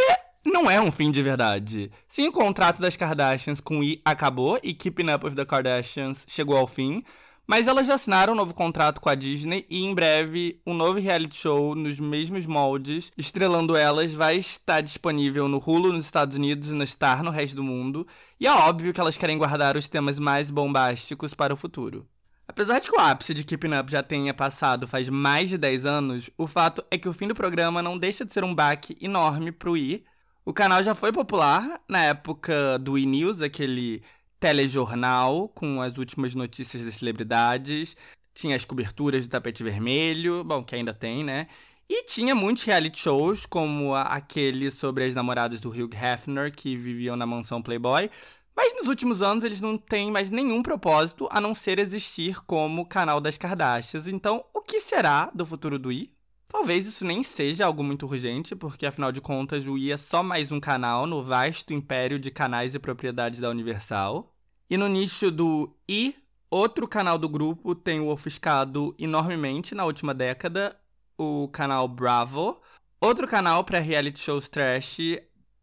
A: não é um fim de verdade. Sim, o contrato das Kardashians com I acabou e Keeping Up with the Kardashians chegou ao fim, mas elas já assinaram um novo contrato com a Disney e em breve um novo reality show nos mesmos moldes, estrelando elas, vai estar disponível no Hulu nos Estados Unidos e no Star no resto do mundo. E é óbvio que elas querem guardar os temas mais bombásticos para o futuro. Apesar de que o ápice de Keeping Up já tenha passado faz mais de 10 anos, o fato é que o fim do programa não deixa de ser um baque enorme pro I. O canal já foi popular na época do E! News, aquele telejornal com as últimas notícias das celebridades. Tinha as coberturas do tapete vermelho, bom, que ainda tem, né? E tinha muitos reality shows, como aquele sobre as namoradas do Hugh Hefner, que viviam na mansão Playboy. Mas nos últimos anos eles não têm mais nenhum propósito a não ser existir como canal das Kardashians. Então, o que será do futuro do I? Talvez isso nem seja algo muito urgente, porque afinal de contas o I é só mais um canal no vasto império de canais e propriedades da Universal. E no nicho do I, Outro canal do grupo tem o ofuscado enormemente na última década, o canal Bravo. Outro canal para reality shows trash,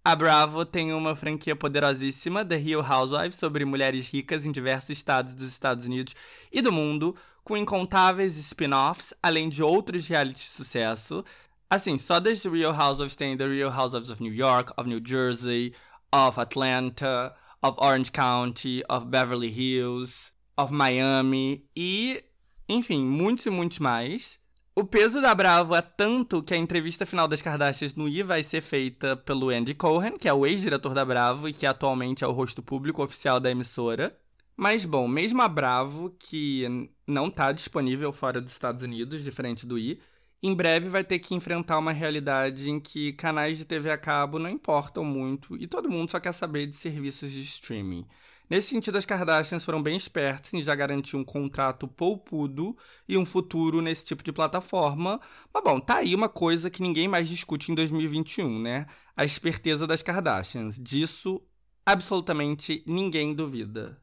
A: a Bravo tem uma franquia poderosíssima, The Real Housewives, sobre mulheres ricas em diversos estados dos Estados Unidos e do mundo, com incontáveis spin-offs, além de outros realities de sucesso. Assim, só das The Real Housewives tem The Real Housewives of New York, of New Jersey, of Atlanta, of Orange County, of Beverly Hills, of Miami e, enfim, muitos e muitos mais. O peso da Bravo é tanto que a entrevista final das Kardashians no I vai ser feita pelo Andy Cohen, que é o ex-diretor da Bravo e que atualmente é o rosto público oficial da emissora. Mas bom, mesmo a Bravo, que não está disponível fora dos Estados Unidos, diferente do I, em breve vai ter que enfrentar uma realidade em que canais de TV a cabo não importam muito e todo mundo só quer saber de serviços de streaming. Nesse sentido, as Kardashians foram bem espertas em já garantir um contrato poupudo e um futuro nesse tipo de plataforma. Mas bom, tá aí uma coisa que ninguém mais discute em 2021, né? A esperteza das Kardashians. Disso, absolutamente ninguém duvida.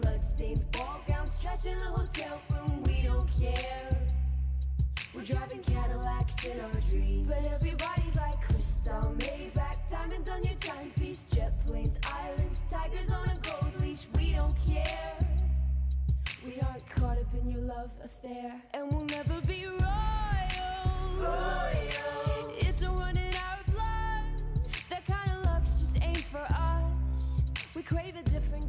A: bloodstains, ball gowns, trash in the hotel room. We don't care. We're driving Cadillacs in our dreams. But everybody's like crystal, Maybach, diamonds on your timepiece, jet planes, islands, tigers on a gold leash. We don't care. We aren't caught up in your love affair, and we'll never be royal. royal. It's a run in our blood. That kind of luck's just ain't for us. We crave a different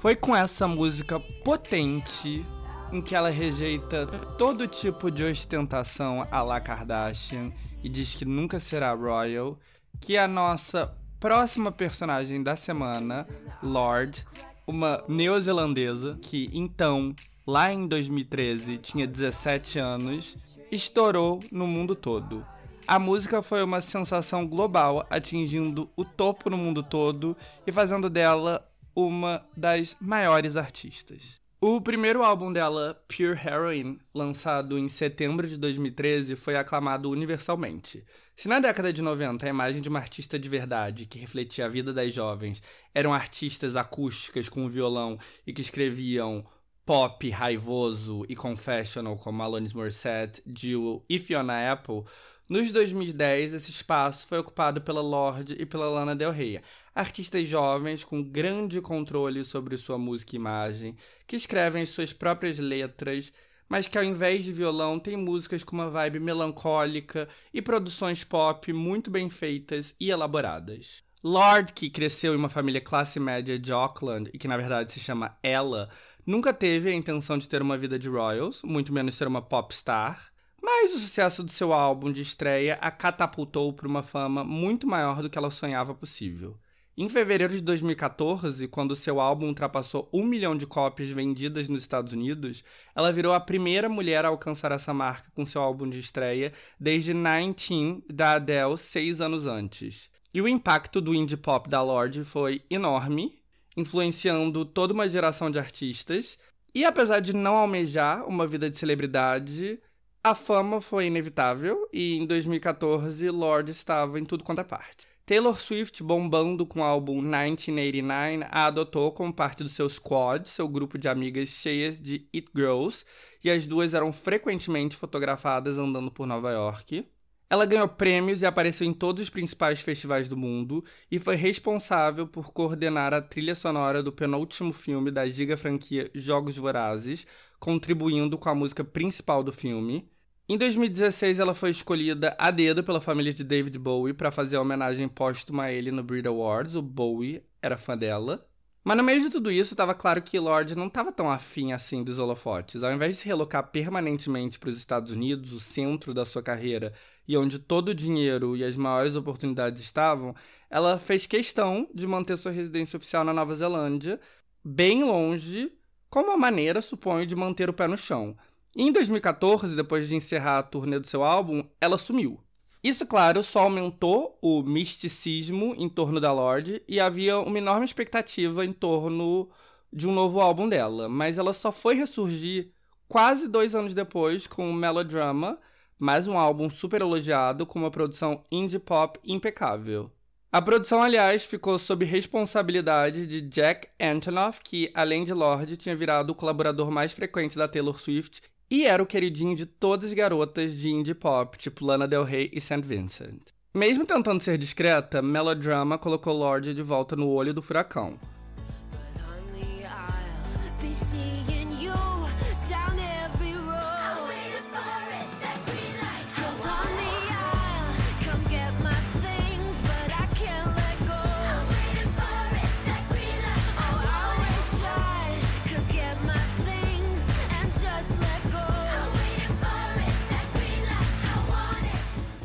A: Foi com essa música potente em que ela rejeita todo tipo de ostentação à la Kardashian e diz que nunca será royal, que a nossa próxima personagem da semana, Lorde, uma neozelandesa que então, lá em 2013, tinha 17 anos, estourou no mundo todo. A música foi uma sensação global, atingindo o topo no mundo todo e fazendo dela uma das maiores artistas. O primeiro álbum dela, Pure Heroine, lançado em setembro de 2013, foi aclamado universalmente. Se na década de 90 a imagem de uma artista de verdade, que refletia a vida das jovens, eram artistas acústicas com violão e que escreviam pop raivoso e confessional como Alanis Morissette, Jill e Fiona Apple, nos 2010, esse espaço foi ocupado pela Lorde e pela Lana Del Rey, artistas jovens com grande controle sobre sua música e imagem, que escrevem suas próprias letras, mas que ao invés de violão têm músicas com uma vibe melancólica e produções pop muito bem feitas e elaboradas. Lorde, que cresceu em uma família classe média de Auckland e que na verdade se chama Ella, nunca teve a intenção de ter uma vida de royals, muito menos ser uma pop star. Mas o sucesso do seu álbum de estreia a catapultou para uma fama muito maior do que ela sonhava possível. Em fevereiro de 2014, quando seu álbum ultrapassou um milhão de cópias vendidas nos Estados Unidos, ela virou a primeira mulher a alcançar essa marca com seu álbum de estreia desde 19 da Adele, seis anos antes. E o impacto do indie pop da Lorde foi enorme, influenciando toda uma geração de artistas. E apesar de não almejar uma vida de celebridade, a fama foi inevitável e em 2014 Lorde estava em tudo quanto é parte. Taylor Swift, bombando com o álbum 1989, a adotou como parte do seu squad, seu grupo de amigas cheias de It Girls, e as duas eram frequentemente fotografadas andando por Nova York. Ela ganhou prêmios e apareceu em todos os principais festivais do mundo e foi responsável por coordenar a trilha sonora do penúltimo filme da giga franquia Jogos Vorazes, contribuindo com a música principal do filme. Em 2016, ela foi escolhida a dedo pela família de David Bowie para fazer a homenagem póstuma a ele no Brit Awards. O Bowie era fã dela. Mas no meio de tudo isso, estava claro que Lorde não estava tão afim assim dos holofotes. Ao invés de se relocar permanentemente para os Estados Unidos, o centro da sua carreira e onde todo o dinheiro e as maiores oportunidades estavam, ela fez questão de manter sua residência oficial na Nova Zelândia, bem longe, como uma maneira, suponho, de manter o pé no chão. Em 2014, depois de encerrar a turnê do seu álbum, ela sumiu. Isso, claro, só aumentou o misticismo em torno da Lorde e havia uma enorme expectativa em torno de um novo álbum dela, mas ela só foi ressurgir quase dois anos depois com Melodrama, mais um álbum super elogiado com uma produção indie pop impecável. A produção, aliás, ficou sob responsabilidade de Jack Antonoff, que, além de Lorde, tinha virado o colaborador mais frequente da Taylor Swift e era o queridinho de todas as garotas de indie pop, tipo Lana Del Rey e St. Vincent. Mesmo tentando ser discreta, Melodrama colocou Lorde de volta no olho do furacão.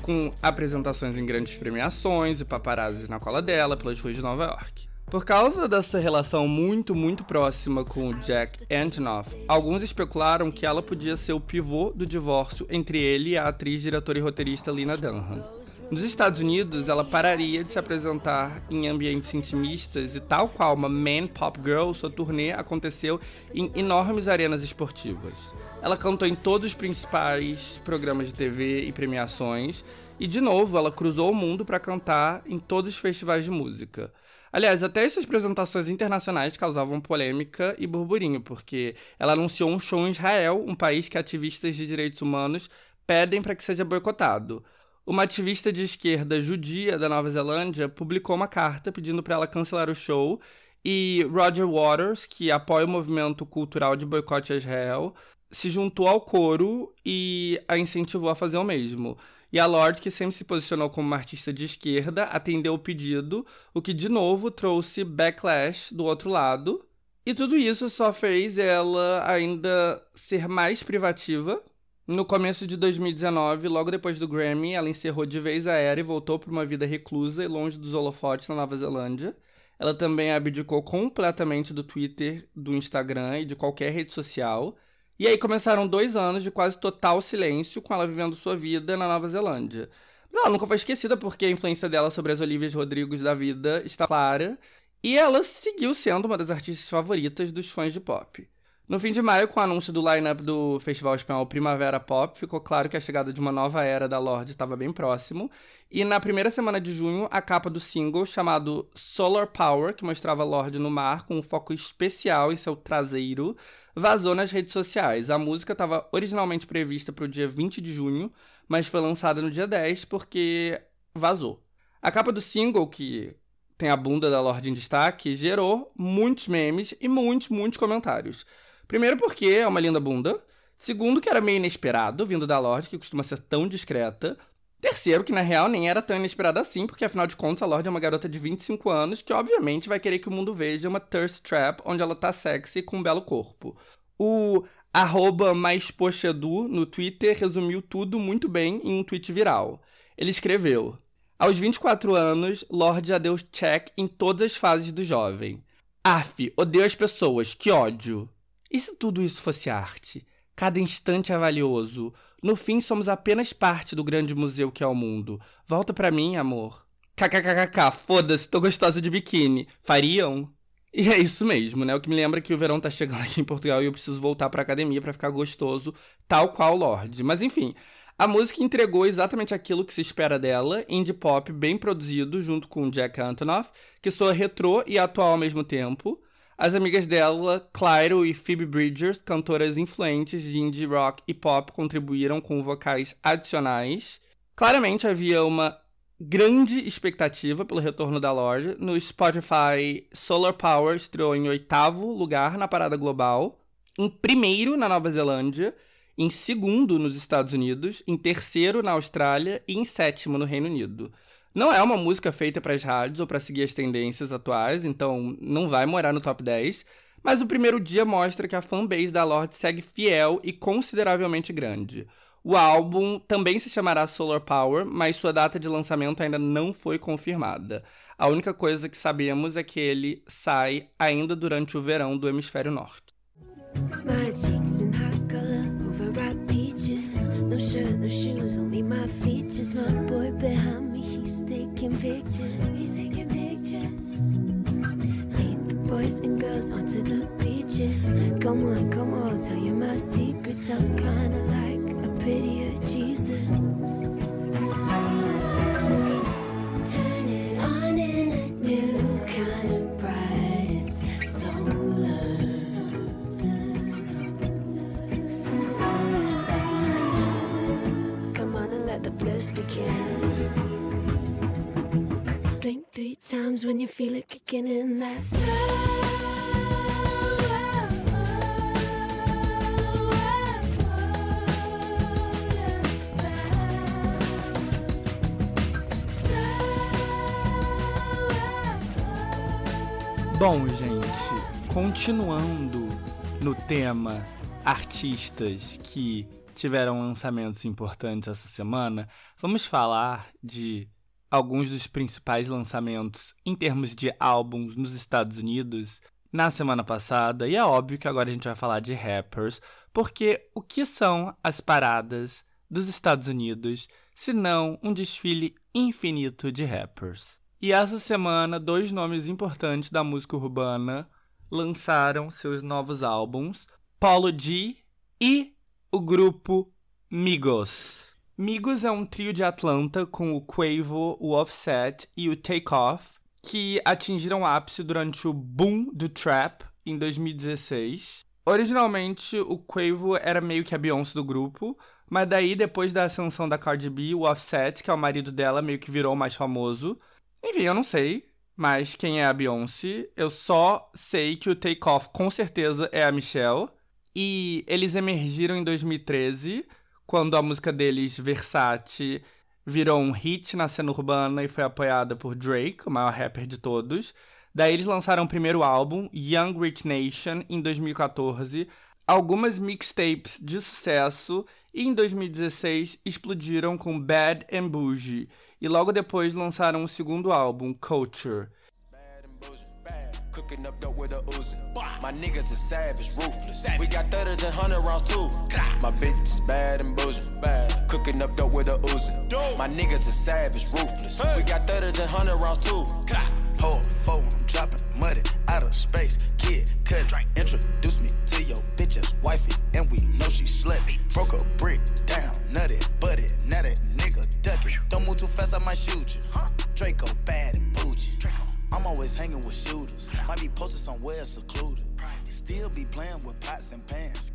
A: Com apresentações em grandes premiações e paparazzis na cola dela pelas ruas de Nova York. Por causa dessa relação muito, muito próxima com Jack Antonoff, alguns especularam que ela podia ser o pivô do divórcio entre ele e a atriz, diretora e roteirista Lina Dunham. Nos Estados Unidos, ela pararia de se apresentar em ambientes intimistas e, tal qual uma man pop girl, sua turnê aconteceu em enormes arenas esportivas. Ela cantou em todos os principais programas de TV e premiações. E, de novo, ela cruzou o mundo para cantar em todos os festivais de música. Aliás, até suas apresentações internacionais causavam polêmica e burburinho, porque ela anunciou um show em Israel, um país que ativistas de direitos humanos pedem para que seja boicotado. Uma ativista de esquerda judia da Nova Zelândia publicou uma carta pedindo para ela cancelar o show e Roger Waters, que apoia o movimento cultural de boicote a Israel, se juntou ao coro e a incentivou a fazer o mesmo. E a Lorde, que sempre se posicionou como uma artista de esquerda, atendeu o pedido, o que de novo trouxe backlash do outro lado. E tudo isso só fez ela ainda ser mais privativa. No começo de 2019, logo depois do Grammy, ela encerrou de vez a era e voltou para uma vida reclusa e longe dos holofotes na Nova Zelândia. Ela também abdicou completamente do Twitter, do Instagram e de qualquer rede social e aí começaram dois anos de quase total silêncio com ela vivendo sua vida na Nova Zelândia. Mas ela nunca foi esquecida porque a influência dela sobre as Olívias Rodrigos da vida está clara. E ela seguiu sendo uma das artistas favoritas dos fãs de pop. No fim de maio, com o anúncio do line-up do Festival Espanhol Primavera Pop, ficou claro que a chegada de uma nova era da Lorde estava bem próximo. E na primeira semana de junho, a capa do single, chamado Solar Power, que mostrava Lorde no mar com um foco especial em seu traseiro, vazou nas redes sociais. A música estava originalmente prevista para o dia 20 de junho, mas foi lançada no dia 10 porque vazou. A capa do single, que tem a bunda da Lorde em destaque, gerou muitos memes e muitos, muitos comentários. Primeiro porque é uma linda bunda. Segundo, que era meio inesperado, vindo da Lorde, que costuma ser tão discreta. Terceiro, que na real nem era tão inesperado assim, porque afinal de contas a Lorde é uma garota de 25 anos que obviamente vai querer que o mundo veja uma thirst trap onde ela tá sexy com um belo corpo. O arroba mais poxedu no Twitter resumiu tudo muito bem em um tweet viral. Ele escreveu: Aos 24 anos, Lorde já deu check em todas as fases do jovem. Af, odeio as pessoas, que ódio. E se tudo isso fosse arte? Cada instante é valioso. No fim, somos apenas parte do grande museu que é o mundo. Volta pra mim, amor. KKKKK, foda-se, tô gostosa de biquíni. Fariam? E é isso mesmo, né? O que me lembra que o verão tá chegando aqui em Portugal e eu preciso voltar pra academia para ficar gostoso, tal qual Lorde. Mas enfim, a música entregou exatamente aquilo que se espera dela, indie pop bem produzido, junto com Jack Antonoff, que soa retrô e atual ao mesmo tempo. As amigas dela, Clairo e Phoebe Bridgers, cantoras influentes de indie rock e pop, contribuíram com vocais adicionais. Claramente havia uma grande expectativa pelo retorno da loja. No Spotify, Solar Power estreou em oitavo lugar na parada global, em primeiro na Nova Zelândia, em segundo nos Estados Unidos, em terceiro na Austrália e em sétimo no Reino Unido. Não é uma música feita para as rádios ou para seguir as tendências atuais, então não vai morar no top 10. Mas o primeiro dia mostra que a fanbase da Lorde segue fiel e consideravelmente grande. O álbum também se chamará Solar Power, mas sua data de lançamento ainda não foi confirmada. A única coisa que sabemos é que ele sai ainda durante o verão do hemisfério norte. My and girls onto the beaches. Come on, come on, tell you my secrets. I'm kinda like a prettier Jesus. Blink three times when you feel it kicking in. That's Bom, gente, continuando no tema artistas que tiveram lançamentos importantes essa semana, vamos falar de alguns dos principais lançamentos em termos de álbuns nos Estados Unidos na semana passada. E é óbvio que agora a gente vai falar de rappers, porque o que são as paradas dos Estados Unidos se não um desfile infinito de rappers? E essa semana, dois nomes importantes da música urbana lançaram seus novos álbuns, Paulo G e o grupo Migos. Migos é um trio de Atlanta com o Quavo, o Offset e o Takeoff, que atingiram o ápice durante o boom do trap em 2016. Originalmente, o Quavo era meio que a Beyoncé do grupo, mas daí, depois da ascensão da Cardi B, o Offset, que é o marido dela, meio que virou mais famoso. Enfim, eu não sei mas quem é a Beyoncé. Eu só sei que o Takeoff com certeza é a Michelle. E eles emergiram em 2013, quando a música deles, Versace, virou um hit na cena urbana e foi apoiada por Drake, o maior rapper de todos. Daí eles lançaram o primeiro álbum, Young Rich Nation, em 2014, algumas mixtapes de sucesso e em 2016 explodiram com Bad and Bougie. E logo depois lançaram o segundo álbum, Culture. Cooking up dope with a Uzi. My niggas are savage, ruthless. We got thudders and hundred rounds too. My bitch is bad and bullshit. Bad. Cooking up dope with a Uzi. My niggas are savage, ruthless. We got thudders and hundred rounds too. Hold phone, dropping money out of space. Kid, cut, introduce me to your wifey, and we know she. Broke a brick down, butty. Now that nigga ducky. Don't move too fast, I might shoot you. Draco bad and bougie. I'm always hanging with shooters. Might be posted somewhere secluded. Still be playing with pots and pans.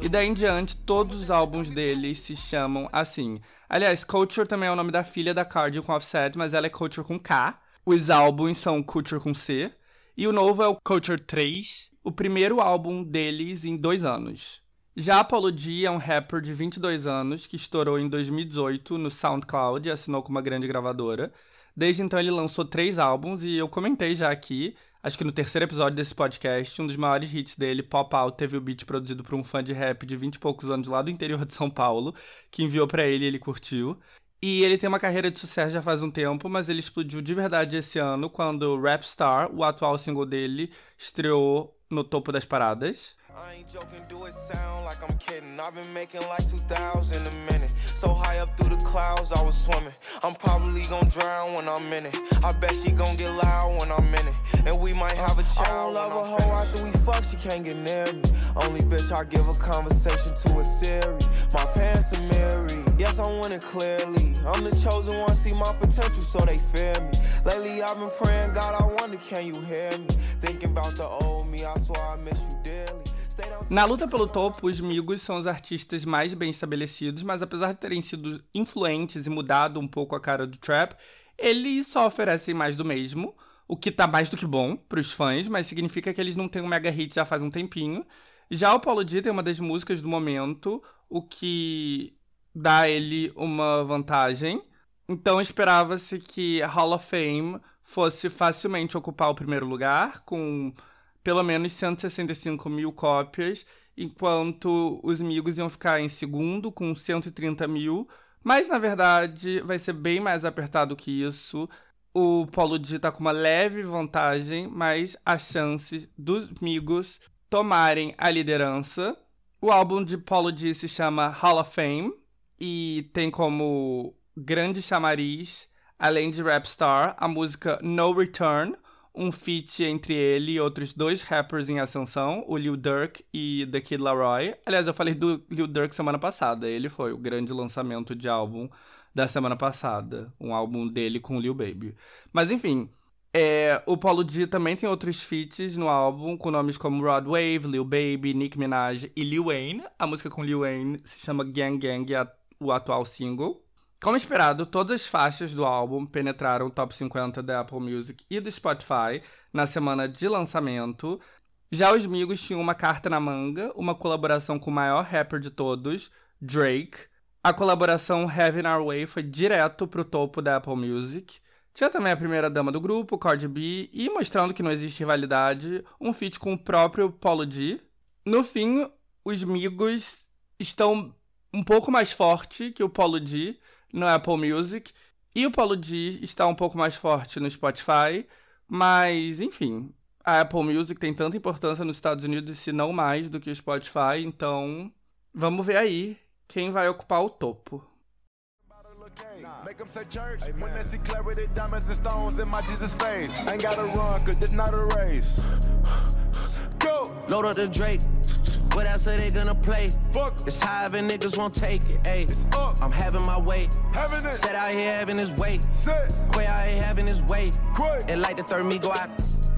A: E daí em diante, todos os álbuns dele se chamam assim. Aliás, Culture também é o nome da filha da Cardi com Offset, mas ela é Culture com K. Os álbuns são Culture com C. E o novo é o Culture 3, o primeiro álbum deles em dois anos. Já Apollo D é um rapper de 22 anos que estourou em 2018 no SoundCloud e assinou com uma grande gravadora. Desde então ele lançou três álbuns e eu comentei já aqui, acho que no terceiro episódio desse podcast, um dos maiores hits dele, Pop Out, teve o beat produzido por um fã de rap de 20 e poucos anos lá do interior de São Paulo, que enviou para ele e ele curtiu. E ele tem uma carreira de sucesso já faz um tempo, mas ele explodiu de verdade esse ano quando Rap Star, o atual single dele, estreou no topo das paradas. I ain't joking, do it sound like I'm kidding. I've been making like 2,000 a minute. So high up through the clouds, I was swimming. I'm probably gonna drown when I'm in it. I bet she gonna get loud when I'm in it. And we might have a child. I don't love a hoe after we fuck, she can't get near me. Only bitch I give a conversation to a Siri. My pants are mirrored. Yes, clearly. I'm the chosen one, see my potential, so they fear me. Lately I've been praying, God, I wonder, can you hear me? Thinking about the old me, I swear I miss you dearly. Na luta pelo topo, os Migos são os artistas mais bem estabelecidos, mas apesar de terem sido influentes e mudado um pouco a cara do trap, eles só oferecem mais do mesmo, o que tá mais do que bom pros fãs, mas significa que eles não têm um mega hit já faz um tempinho. Já o Paulo D tem uma das músicas do momento, o que dá a ele uma vantagem. Então esperava-se que Hall of Fame fosse facilmente ocupar o primeiro lugar, com pelo menos 165 mil cópias, enquanto os Migos iam ficar em segundo, com 130 mil. Mas na verdade vai ser bem mais apertado que isso. O Polo D tá com uma leve vantagem, mas as chances dos Migos tomarem a liderança. O álbum de Polo D se chama Hall of Fame e tem como grande chamariz, além de Rapstar, a música No Return, um feat entre ele e outros dois rappers em ascensão, o Lil Durk e The Kid Laroi. Aliás, eu falei do Lil Durk semana passada, ele foi o grande lançamento de álbum da semana passada, um álbum dele com Lil Baby. Mas enfim, é, o Paulo D também tem outros feats no álbum, com nomes como Rod Wave, Lil Baby, Nicki Minaj e Lil Wayne. A música com Lil Wayne se chama Gang Gang, é o atual single. Como esperado, todas as faixas do álbum penetraram o top 50 da Apple Music e do Spotify na semana de lançamento. Já os Migos tinham uma carta na manga, uma colaboração com o maior rapper de todos, Drake. A colaboração Heaven Our Way foi direto pro topo da Apple Music. Tinha também a primeira dama do grupo, Cardi B, e mostrando que não existe rivalidade, um feat com o próprio Paulo D. No fim, os Migos estão um pouco mais forte que o Paulo D, no Apple Music. E o Paulo D está um pouco mais forte no Spotify. Mas, enfim, a Apple Music tem tanta importância nos Estados Unidos, se não mais, do que o Spotify. Então, vamos ver aí quem vai ocupar o topo. Go! Load up the Drake. What else are they gonna play? Fuck. It's high and niggas won't take it. Ayy, I'm having my way. Having it. Set out here having his way. Set. Quay out here having his way. Quay. And like the third me go out.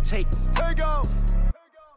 A: Take. Take off.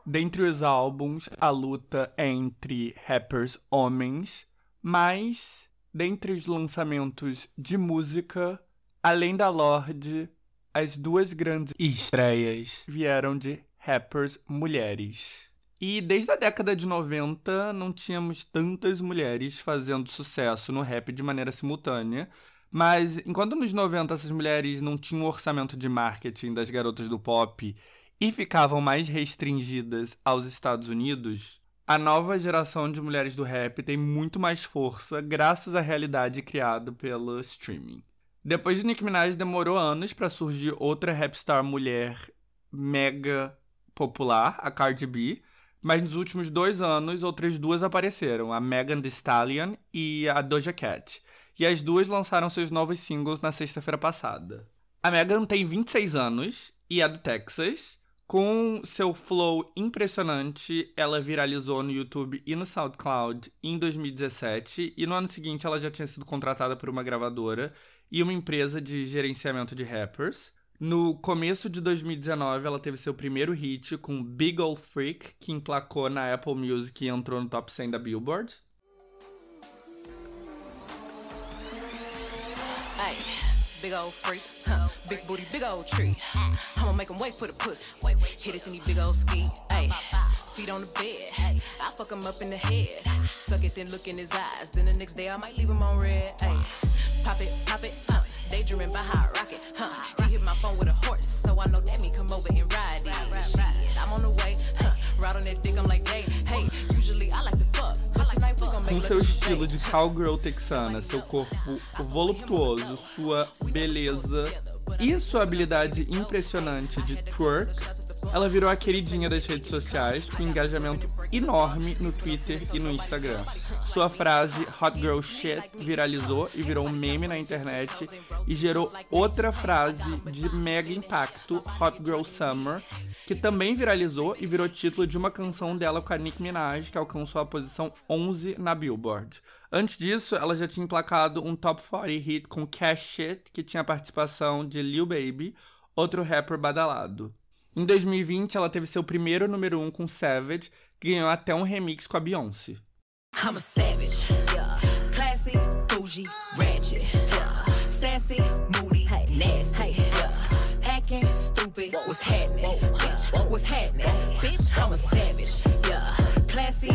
A: Dentre os álbuns, a luta é entre rappers homens, mas dentre os lançamentos de música, além da Lorde, as duas grandes estreias vieram de rappers mulheres. E desde a década de 90 não tínhamos tantas mulheres fazendo sucesso no rap de maneira simultânea. Mas enquanto nos 90 essas mulheres não tinham o orçamento de marketing das garotas do pop e ficavam mais restringidas aos Estados Unidos, a nova geração de mulheres do rap tem muito mais força graças à realidade criada pelo streaming. Depois de Nicki Minaj demorou anos para surgir outra rapstar mulher mega popular, a Cardi B, mas nos últimos dois anos, outras duas apareceram, a Megan Thee Stallion e a Doja Cat. E as duas lançaram seus novos singles na sexta-feira passada. A Megan tem 26 anos e é do Texas. Com seu flow impressionante, ela viralizou no YouTube e no SoundCloud em 2017, e no ano seguinte ela já tinha sido contratada por uma gravadora e uma empresa de gerenciamento de rappers. No começo de 2019, ela teve seu primeiro hit com Big Ol' Freak, que emplacou na Apple Music e entrou no top 100 da Billboard. Big freak, huh? big booty, big tree. I'ma make him wait for the. Hit it in big ski. Hey, feet on the bed. I fuck him up in the head. Suck it, then look in his eyes. Then the next day I might leave him on red. Hey, pop it, pop it, huh? By rocket, huh? My phone with a horse, so I know that me come over and ride it. Shit, I'm on the way, huh? Ride on that dick, I'm like, hey, hey. Usually I like to fuck, Com seu estilo de cowgirl texana, seu corpo voluptuoso, sua beleza e sua habilidade impressionante de twerk, ela virou a queridinha das redes sociais, com engajamento enorme no Twitter e no Instagram. Sua frase Hot Girl Shit viralizou e virou um meme na internet e gerou outra frase de mega impacto, Hot Girl Summer, que também viralizou e virou título de uma canção dela com a Nicki Minaj, que alcançou a posição 11 na Billboard. Antes disso, ela já tinha emplacado um top 40 hit com Cash Shit, que tinha a participação de Lil Baby, outro rapper badalado. Em 2020, ela teve seu primeiro número 1 um com Savage, que ganhou até um remix com a Beyoncé. I'm a savage, yeah. Classy, bougie, ratchet, yeah. Sassy, moody, hey. nasty, yeah. Hacking, stupid, what's happening? Bitch, what's happening? Bitch, I'm a savage, yeah. Classy,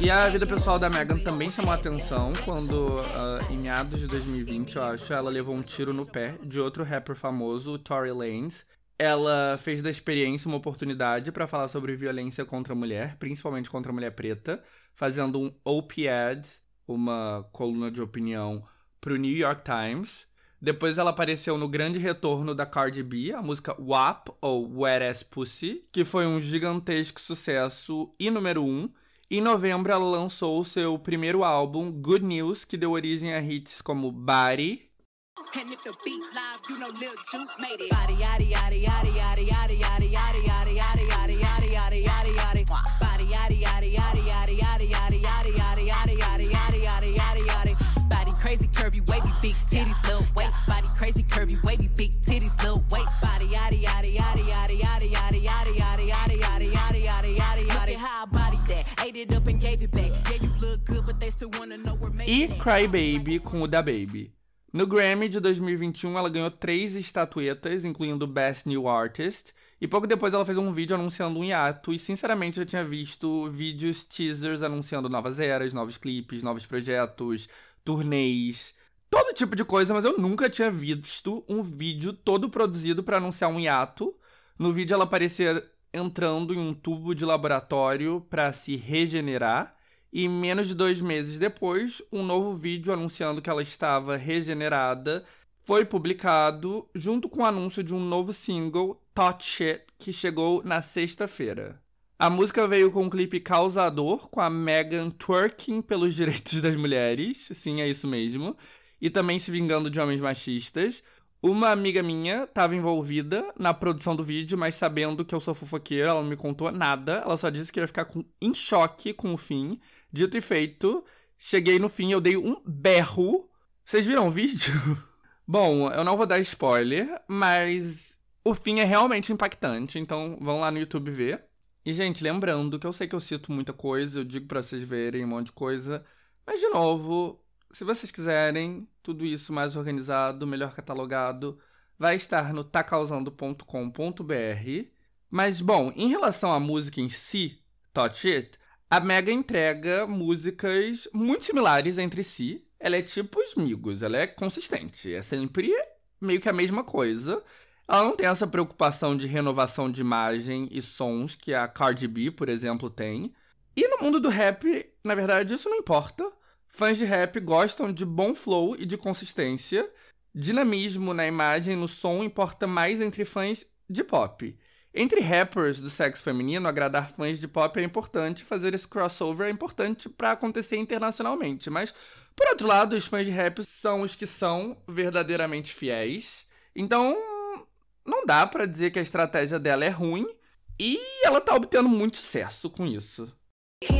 A: E a vida pessoal da Megan também chamou atenção quando, uh, em meados de 2020, eu acho, ela levou um tiro no pé de outro rapper famoso, o Tory Lanez. Ela fez da experiência uma oportunidade para falar sobre violência contra a mulher, principalmente contra a mulher preta, fazendo um op-ed, uma coluna de opinião, para o New York Times. Depois ela apareceu no grande retorno da Cardi B, a música WAP, ou Wet Ass Pussy, que foi um gigantesco sucesso e número um. Em novembro ela lançou seu primeiro álbum, Good News, que deu origem a hits como Body. E Cry Baby com o da Baby no Grammy de 2021 ela ganhou três estatuetas incluindo Best New Artist e pouco depois ela fez um vídeo anunciando um hiato, e sinceramente eu tinha visto vídeos teasers anunciando novas eras, novos clipes, novos projetos, turnês, todo tipo de coisa, mas eu nunca tinha visto um vídeo todo produzido para anunciar um hiato. No vídeo ela aparecia entrando em um tubo de laboratório para se regenerar. E menos de dois meses depois, um novo vídeo anunciando que ela estava regenerada foi publicado junto com o anúncio de um novo single, Tot Shit, que chegou na sexta-feira. A música veio com um clipe causador, com a Megan twerking pelos *laughs* direitos das mulheres, sim, é isso mesmo, e também se vingando de homens machistas. Uma amiga minha estava envolvida na produção do vídeo, mas sabendo que eu sou fofoqueira, ela não me contou nada. Ela só disse que ia ficar com, em choque com o fim. Dito e feito, cheguei no fim, eu dei um berro. Vocês viram o vídeo? *laughs* Bom, eu não vou dar spoiler, mas o fim é realmente impactante, então vão lá no YouTube ver. E, gente, lembrando que eu sei que eu cito muita coisa, eu digo para vocês verem um monte de coisa, mas, de novo, se vocês quiserem tudo isso mais organizado, melhor catalogado, vai estar no tacausando.com.br. Mas, bom, em relação à música em si, Touch It, a Mega entrega músicas muito similares entre si. Ela é tipo os Migos, ela é consistente, é sempre meio que a mesma coisa. Ela não tem essa preocupação de renovação de imagem e sons que a Cardi B, por exemplo, tem. E no mundo do rap, na verdade, isso não importa. Fãs de rap gostam de bom flow e de consistência. Dinamismo na imagem e no som importa mais entre fãs de pop. Entre rappers do sexo feminino, agradar fãs de pop é importante, fazer esse crossover é importante para acontecer internacionalmente. Mas, por outro lado, os fãs de rap são os que são verdadeiramente fiéis. Então, não dá para dizer que a estratégia dela é ruim e ela tá obtendo muito sucesso com isso.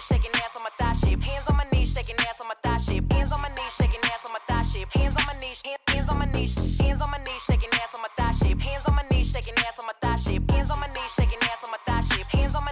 A: shaking ass on my thigh shape. Hands on my knees, shaking ass on my thigh shape. Hands on my knees, shaking ass on my thigh shape. Hands on my knees, hands on my knees, hands on my knees, shaking ass on my thigh shape. Hands on my knees, shaking ass on my thigh shape. Hands on my knees, shaking ass on my thigh shape.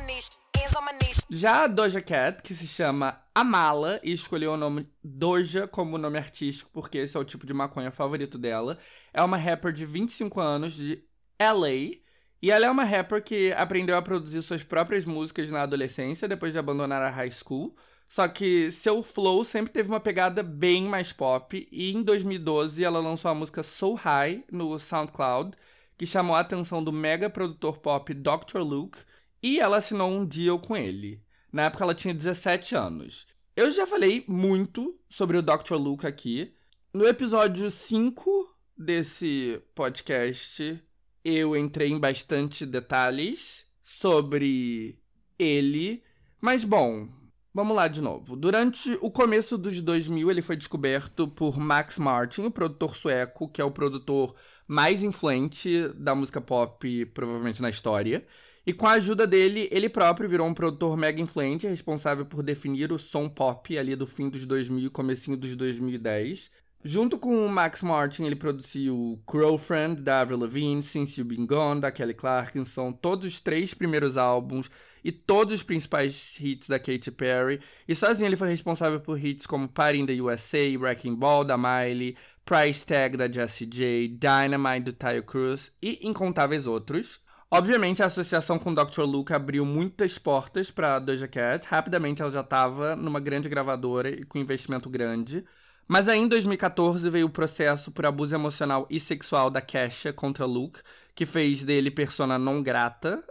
A: Knees, hands on my knees. Já a Doja Cat, que se chama Amala e escolheu o nome Doja como nome artístico porque esse é o tipo de maconha favorito dela, é uma rapper de 25 anos de LA e ela é uma rapper que aprendeu a produzir suas próprias músicas na adolescência, depois de abandonar a high school. Só que seu flow sempre teve uma pegada bem mais pop. E em 2012 ela lançou a música So High no SoundCloud, que chamou a atenção do mega produtor pop Dr. Luke. E ela assinou um deal com ele. Na época ela tinha 17 anos. Eu já falei muito sobre o Dr. Luke aqui. No episódio 5 desse podcast, eu entrei em bastante detalhes sobre ele. Mas, bom, vamos lá de novo. Durante o começo dos 2000, ele foi descoberto por Max Martin, o produtor sueco, que é o produtor mais influente da música pop, provavelmente na história. E com a ajuda dele, ele próprio virou um produtor mega influente, responsável por definir o som pop ali do fim dos 2000 e comecinho dos 2010. Junto com o Max Martin, ele produziu Girlfriend, da Avril Lavigne, Since You've Been Gone, da Kelly Clarkson, todos os três primeiros álbuns e todos os principais hits da Katy Perry. E sozinho ele foi responsável por hits como Party in the USA, Wrecking Ball, da Miley, Price Tag, da Jessie J, Dynamite, do Tayo Cruz e incontáveis outros. Obviamente, a associação com Dr. Luke abriu muitas portas para Doja Cat. Rapidamente, ela já estava numa grande gravadora e com investimento grande. Mas aí em 2014 veio o processo por abuso emocional e sexual da Kesha contra Luke, que fez dele persona não grata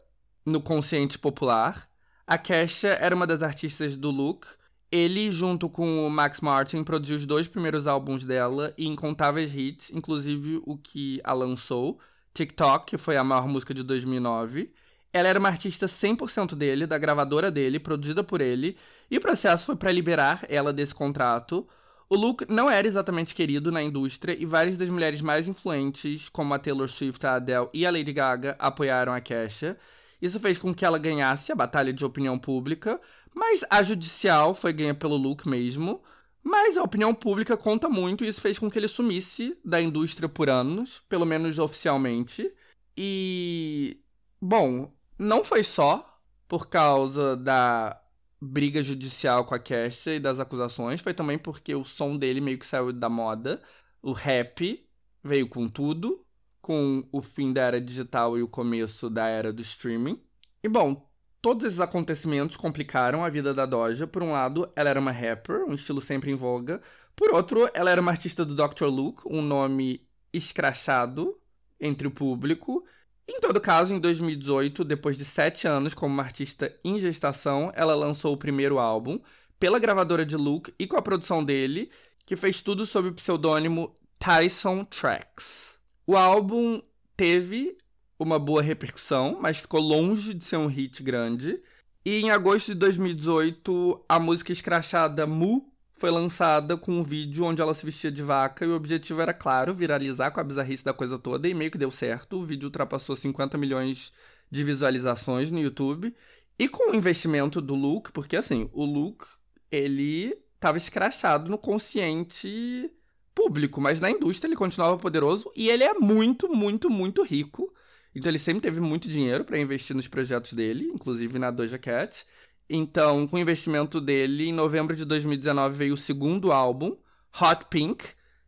A: no consciente popular. A Kesha era uma das artistas do Luke. Ele, junto com o Max Martin, produziu os dois primeiros álbuns dela e incontáveis hits, inclusive o que a lançou, TikTok, que foi a maior música de 2009. Ela era uma artista 100% dele, da gravadora dele, produzida por ele, e o processo foi para liberar ela desse contrato. O Luke não era exatamente querido na indústria e várias das mulheres mais influentes, como a Taylor Swift, a Adele e a Lady Gaga, apoiaram a Kesha. Isso fez com que ela ganhasse a batalha de opinião pública, mas a judicial foi ganha pelo Luke mesmo. Mas a opinião pública conta muito e isso fez com que ele sumisse da indústria por anos, pelo menos oficialmente. E. Bom, não foi só por causa da briga judicial com a Kesha e das acusações, foi também porque o som dele meio que saiu da moda. O rap veio com tudo, com o fim da era digital e o começo da era do streaming. E bom, todos esses acontecimentos complicaram a vida da Doja. Por um lado, ela era uma rapper, um estilo sempre em voga. Por outro, ela era uma artista do Dr. Luke, um nome escrachado entre o público. Em todo caso, em 2018, depois de sete anos como uma artista em gestação, ela lançou o primeiro álbum pela gravadora de Luke e com a produção dele, que fez tudo sob o pseudônimo Tyson Tracks. O álbum teve uma boa repercussão, mas ficou longe de ser um hit grande. E em agosto de 2018, a música escrachada Mu foi lançada com um vídeo onde ela se vestia de vaca e o objetivo era, claro, viralizar com a bizarrice da coisa toda e meio que deu certo. O vídeo ultrapassou 50 milhões de visualizações no YouTube. E com o investimento do Luke, porque assim, o Luke, ele estava escrachado no consciente público, mas na indústria ele continuava poderoso e ele é muito, muito, muito rico. Então ele sempre teve muito dinheiro para investir nos projetos dele, inclusive na Doja Cat. Então, com o investimento dele, em novembro de 2019 veio o segundo álbum, Hot Pink.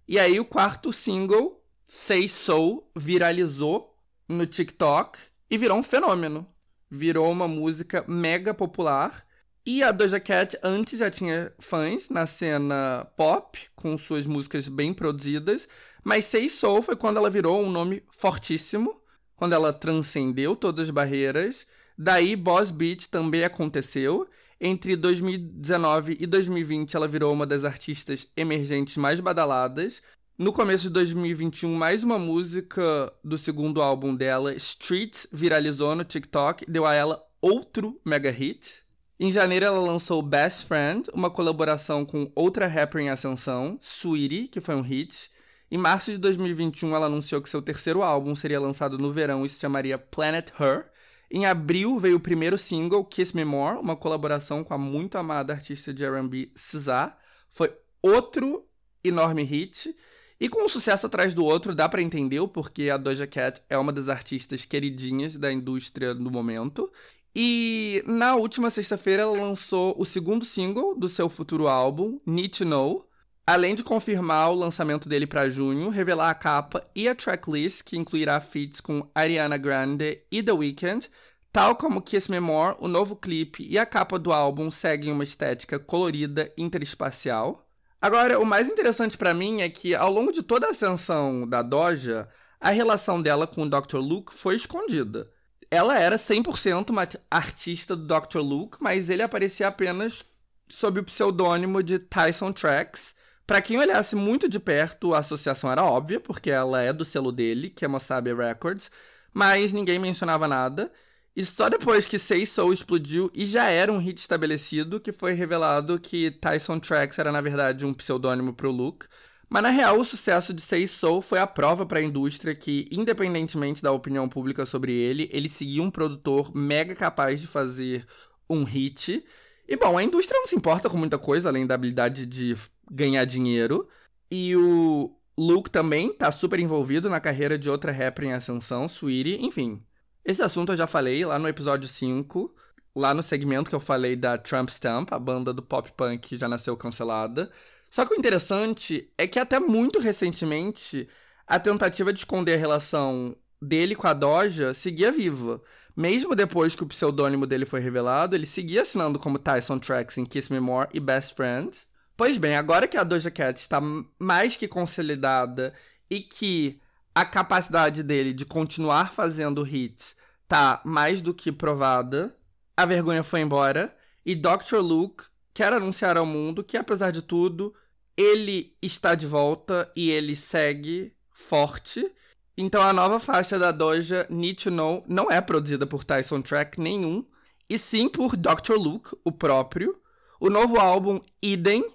A: E aí o quarto single, Say So, viralizou no TikTok e virou um fenômeno. Virou uma música mega popular. E a Doja Cat antes já tinha fãs na cena pop, com suas músicas bem produzidas. Mas Say So foi quando ela virou um nome fortíssimo, quando ela transcendeu todas as barreiras Daí, Boss Beat também aconteceu. Entre 2019 e 2020, ela virou uma das artistas emergentes mais badaladas. No começo de 2021, mais uma música do segundo álbum dela, Streets, viralizou no TikTok, deu a ela outro mega hit. Em janeiro, ela lançou Best Friend, uma colaboração com outra rapper em ascensão, Sweetie, que foi um hit. Em março de 2021, ela anunciou que seu terceiro álbum seria lançado no verão e se chamaria Planet Her. Em abril veio o primeiro single, Kiss Me More, uma colaboração com a muito amada artista de R&B SZA. Foi outro enorme hit. E com um sucesso atrás do outro, dá para entender o porquê a Doja Cat é uma das artistas queridinhas da indústria no momento. E na última sexta-feira ela lançou o segundo single do seu futuro álbum, Need to Know, além de confirmar o lançamento dele para junho, revelar a capa e a tracklist, que incluirá feats com Ariana Grande e The Weeknd, tal como Kiss Me More, o novo clipe e a capa do álbum seguem uma estética colorida interespacial. Agora, o mais interessante para mim é que ao longo de toda a ascensão da Doja, a relação dela com o Dr. Luke foi escondida. Ela era 100% uma artista do Dr. Luke, mas ele aparecia apenas sob o pseudônimo de Tyson Tracks, para quem olhasse muito de perto, a associação era óbvia, porque ela é do selo dele, que é Mosabe Records, mas ninguém mencionava nada. E só depois que Say Soul explodiu e já era um hit estabelecido que foi revelado que Tyson Tracks era na verdade um pseudônimo pro Luke. Mas na real, o sucesso de Say Soul foi a prova para a indústria que, independentemente da opinião pública sobre ele, ele seguia um produtor mega capaz de fazer um hit. E bom, a indústria não se importa com muita coisa além da habilidade de ganhar dinheiro. E o Luke também tá super envolvido na carreira de outra rapper em ascensão, Sweetie, enfim. Esse assunto eu já falei lá no episódio 5, lá no segmento que eu falei da Trump Stamp, a banda do pop punk que já nasceu cancelada. Só que o interessante é que até muito recentemente a tentativa de esconder a relação dele com a Doja seguia viva. Mesmo depois que o pseudônimo dele foi revelado, ele seguia assinando como Tyson Tracks em Kiss Me More e Best Friend. Pois bem, agora que a Doja Cat está mais que consolidada e que a capacidade dele de continuar fazendo hits tá mais do que provada, a vergonha foi embora e Dr. Luke quer anunciar ao mundo que, apesar de tudo, ele está de volta e ele segue forte. Então a nova faixa da Doja, Need to Know, não é produzida por Tyson Track nenhum, e sim por Dr. Luke, o próprio. O novo álbum, Eden,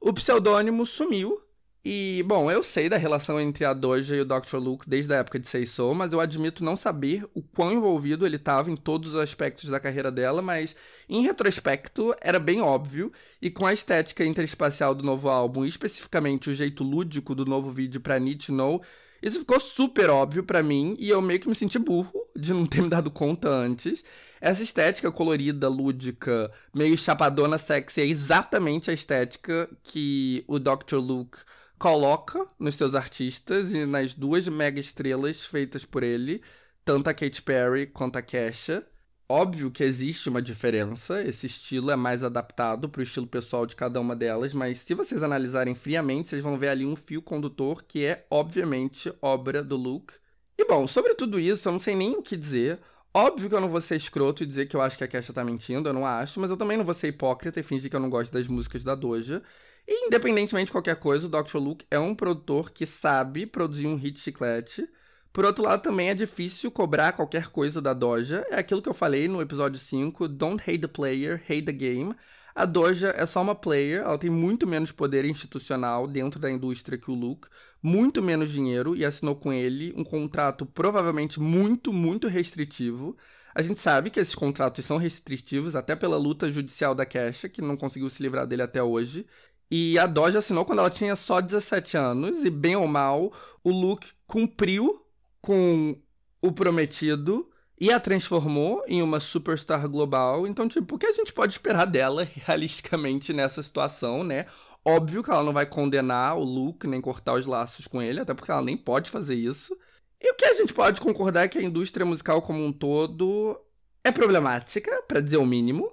A: o pseudônimo sumiu e, bom, eu sei da relação entre a Doja e o Dr. Luke desde a época de Sei So, mas eu admito não saber o quão envolvido ele estava em todos os aspectos da carreira dela, mas em retrospecto era bem óbvio, e com a estética interespacial do novo álbum, e especificamente o jeito lúdico do novo vídeo Need to Know, isso ficou super óbvio para mim e eu meio que me senti burro de não ter me dado conta antes. Essa estética colorida, lúdica, meio chapadona sexy é exatamente a estética que o Dr. Luke coloca nos seus artistas e nas duas mega estrelas feitas por ele, tanto a Katy Perry quanto a Kesha. Óbvio que existe uma diferença, esse estilo é mais adaptado para o estilo pessoal de cada uma delas, mas se vocês analisarem friamente, vocês vão ver ali um fio condutor que é, obviamente, obra do Luke. E bom, sobre tudo isso, eu não sei nem o que dizer. Óbvio que eu não vou ser escroto e dizer que eu acho que a Kesha tá mentindo, eu não acho, mas eu também não vou ser hipócrita e fingir que eu não gosto das músicas da Doja. E, independentemente de qualquer coisa, o Dr. Luke é um produtor que sabe produzir um hit chiclete. Por outro lado, também é difícil cobrar qualquer coisa da Doja. É aquilo que eu falei no episódio 5, Don't hate the player, hate the game. A Doja é só uma player, ela tem muito menos poder institucional dentro da indústria que o Luke, muito menos dinheiro e assinou com ele um contrato provavelmente muito, muito restritivo. A gente sabe que esses contratos são restritivos até pela luta judicial da Kesha, que não conseguiu se livrar dele até hoje. E a Doja assinou quando ela tinha só 17 anos, e bem ou mal, o Luke cumpriu com o prometido e a transformou em uma superstar global. Então, tipo, o que a gente pode esperar dela *laughs* realisticamente nessa situação, né? Óbvio que ela não vai condenar o Luke nem cortar os laços com ele, até porque ela nem pode fazer isso. E o que a gente pode concordar é que a indústria musical como um todo é problemática, para dizer o mínimo.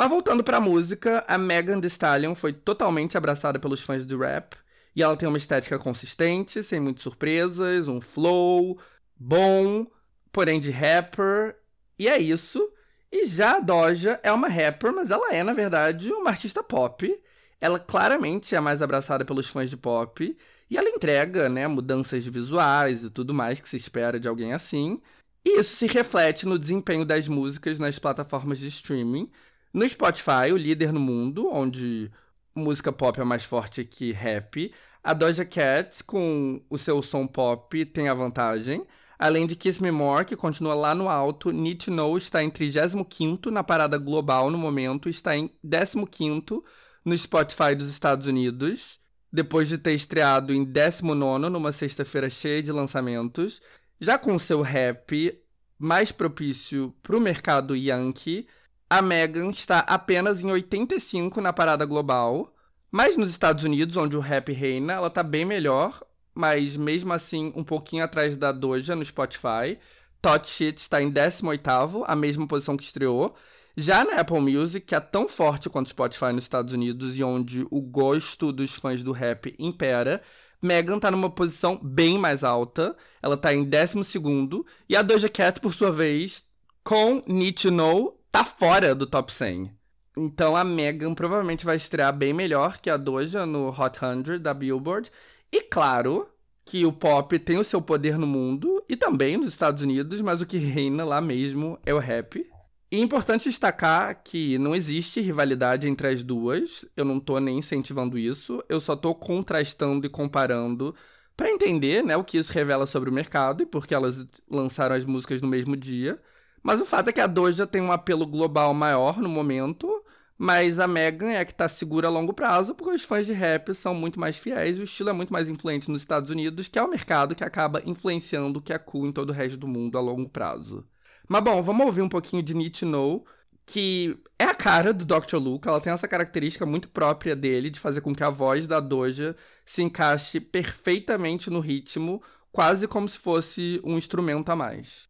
A: Mas voltando pra música, a Megan Thee Stallion foi totalmente abraçada pelos fãs do rap. E ela tem uma estética consistente, sem muitas surpresas, um flow bom, porém de rapper. E é isso. E já a Doja é uma rapper, mas ela é, na verdade, uma artista pop. Ela claramente é mais abraçada pelos fãs de pop. E ela entrega, né, mudanças visuais e tudo mais que se espera de alguém assim. E isso se reflete no desempenho das músicas nas plataformas de streaming, no Spotify, o líder no mundo, onde música pop é mais forte que rap, a Doja Cat, com o seu som pop, tem a vantagem. Além de Kiss Me More, que continua lá no alto, Need to Know está em 35 na parada global no momento, está em 15 no Spotify dos Estados Unidos, depois de ter estreado em 19 numa sexta-feira cheia de lançamentos. Já com seu rap mais propício para o mercado yankee, a Megan está apenas em 85 na parada global, mas nos Estados Unidos, onde o rap reina, ela tá bem melhor, mas mesmo assim um pouquinho atrás da Doja no Spotify. Tot Shit está em 18º, a mesma posição que estreou. Já na Apple Music, que é tão forte quanto o Spotify nos Estados Unidos e onde o gosto dos fãs do rap impera, Megan tá numa posição bem mais alta. Ela tá em 12º. E a Doja Cat, por sua vez, com Need to Know, tá fora do top 100. Então a Megan provavelmente vai estrear bem melhor que a Doja no Hot 100 da Billboard. E claro que o pop tem o seu poder no mundo e também nos Estados Unidos, mas o que reina lá mesmo é o rap. E é importante destacar que não existe rivalidade entre as duas. Eu não tô nem incentivando isso. Eu só tô contrastando e comparando para entender, né, o que isso revela sobre o mercado e porque elas lançaram as músicas no mesmo dia. Mas o fato é que a Doja tem um apelo global maior no momento, mas a Megan é a que tá segura a longo prazo, porque os fãs de rap são muito mais fiéis e o estilo é muito mais influente nos Estados Unidos, que é o mercado que acaba influenciando o que é cool em todo o resto do mundo a longo prazo. Mas bom, vamos ouvir um pouquinho de to Know, que é a cara do Dr. Luke, ela tem essa característica muito própria dele de fazer com que a voz da Doja se encaixe perfeitamente no ritmo, quase como se fosse um instrumento a mais.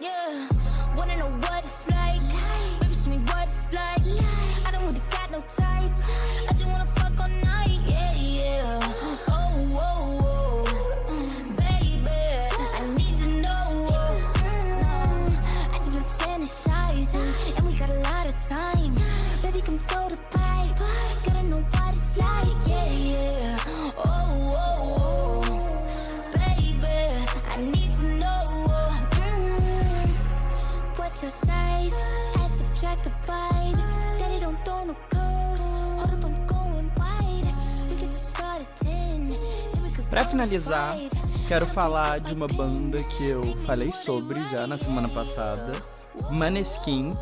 A: Yeah, wanna know what it's like? Baby, show me what it's like. I don't really got no tights. Pra finalizar, quero falar de uma banda que eu falei sobre já na semana passada, Maneskin.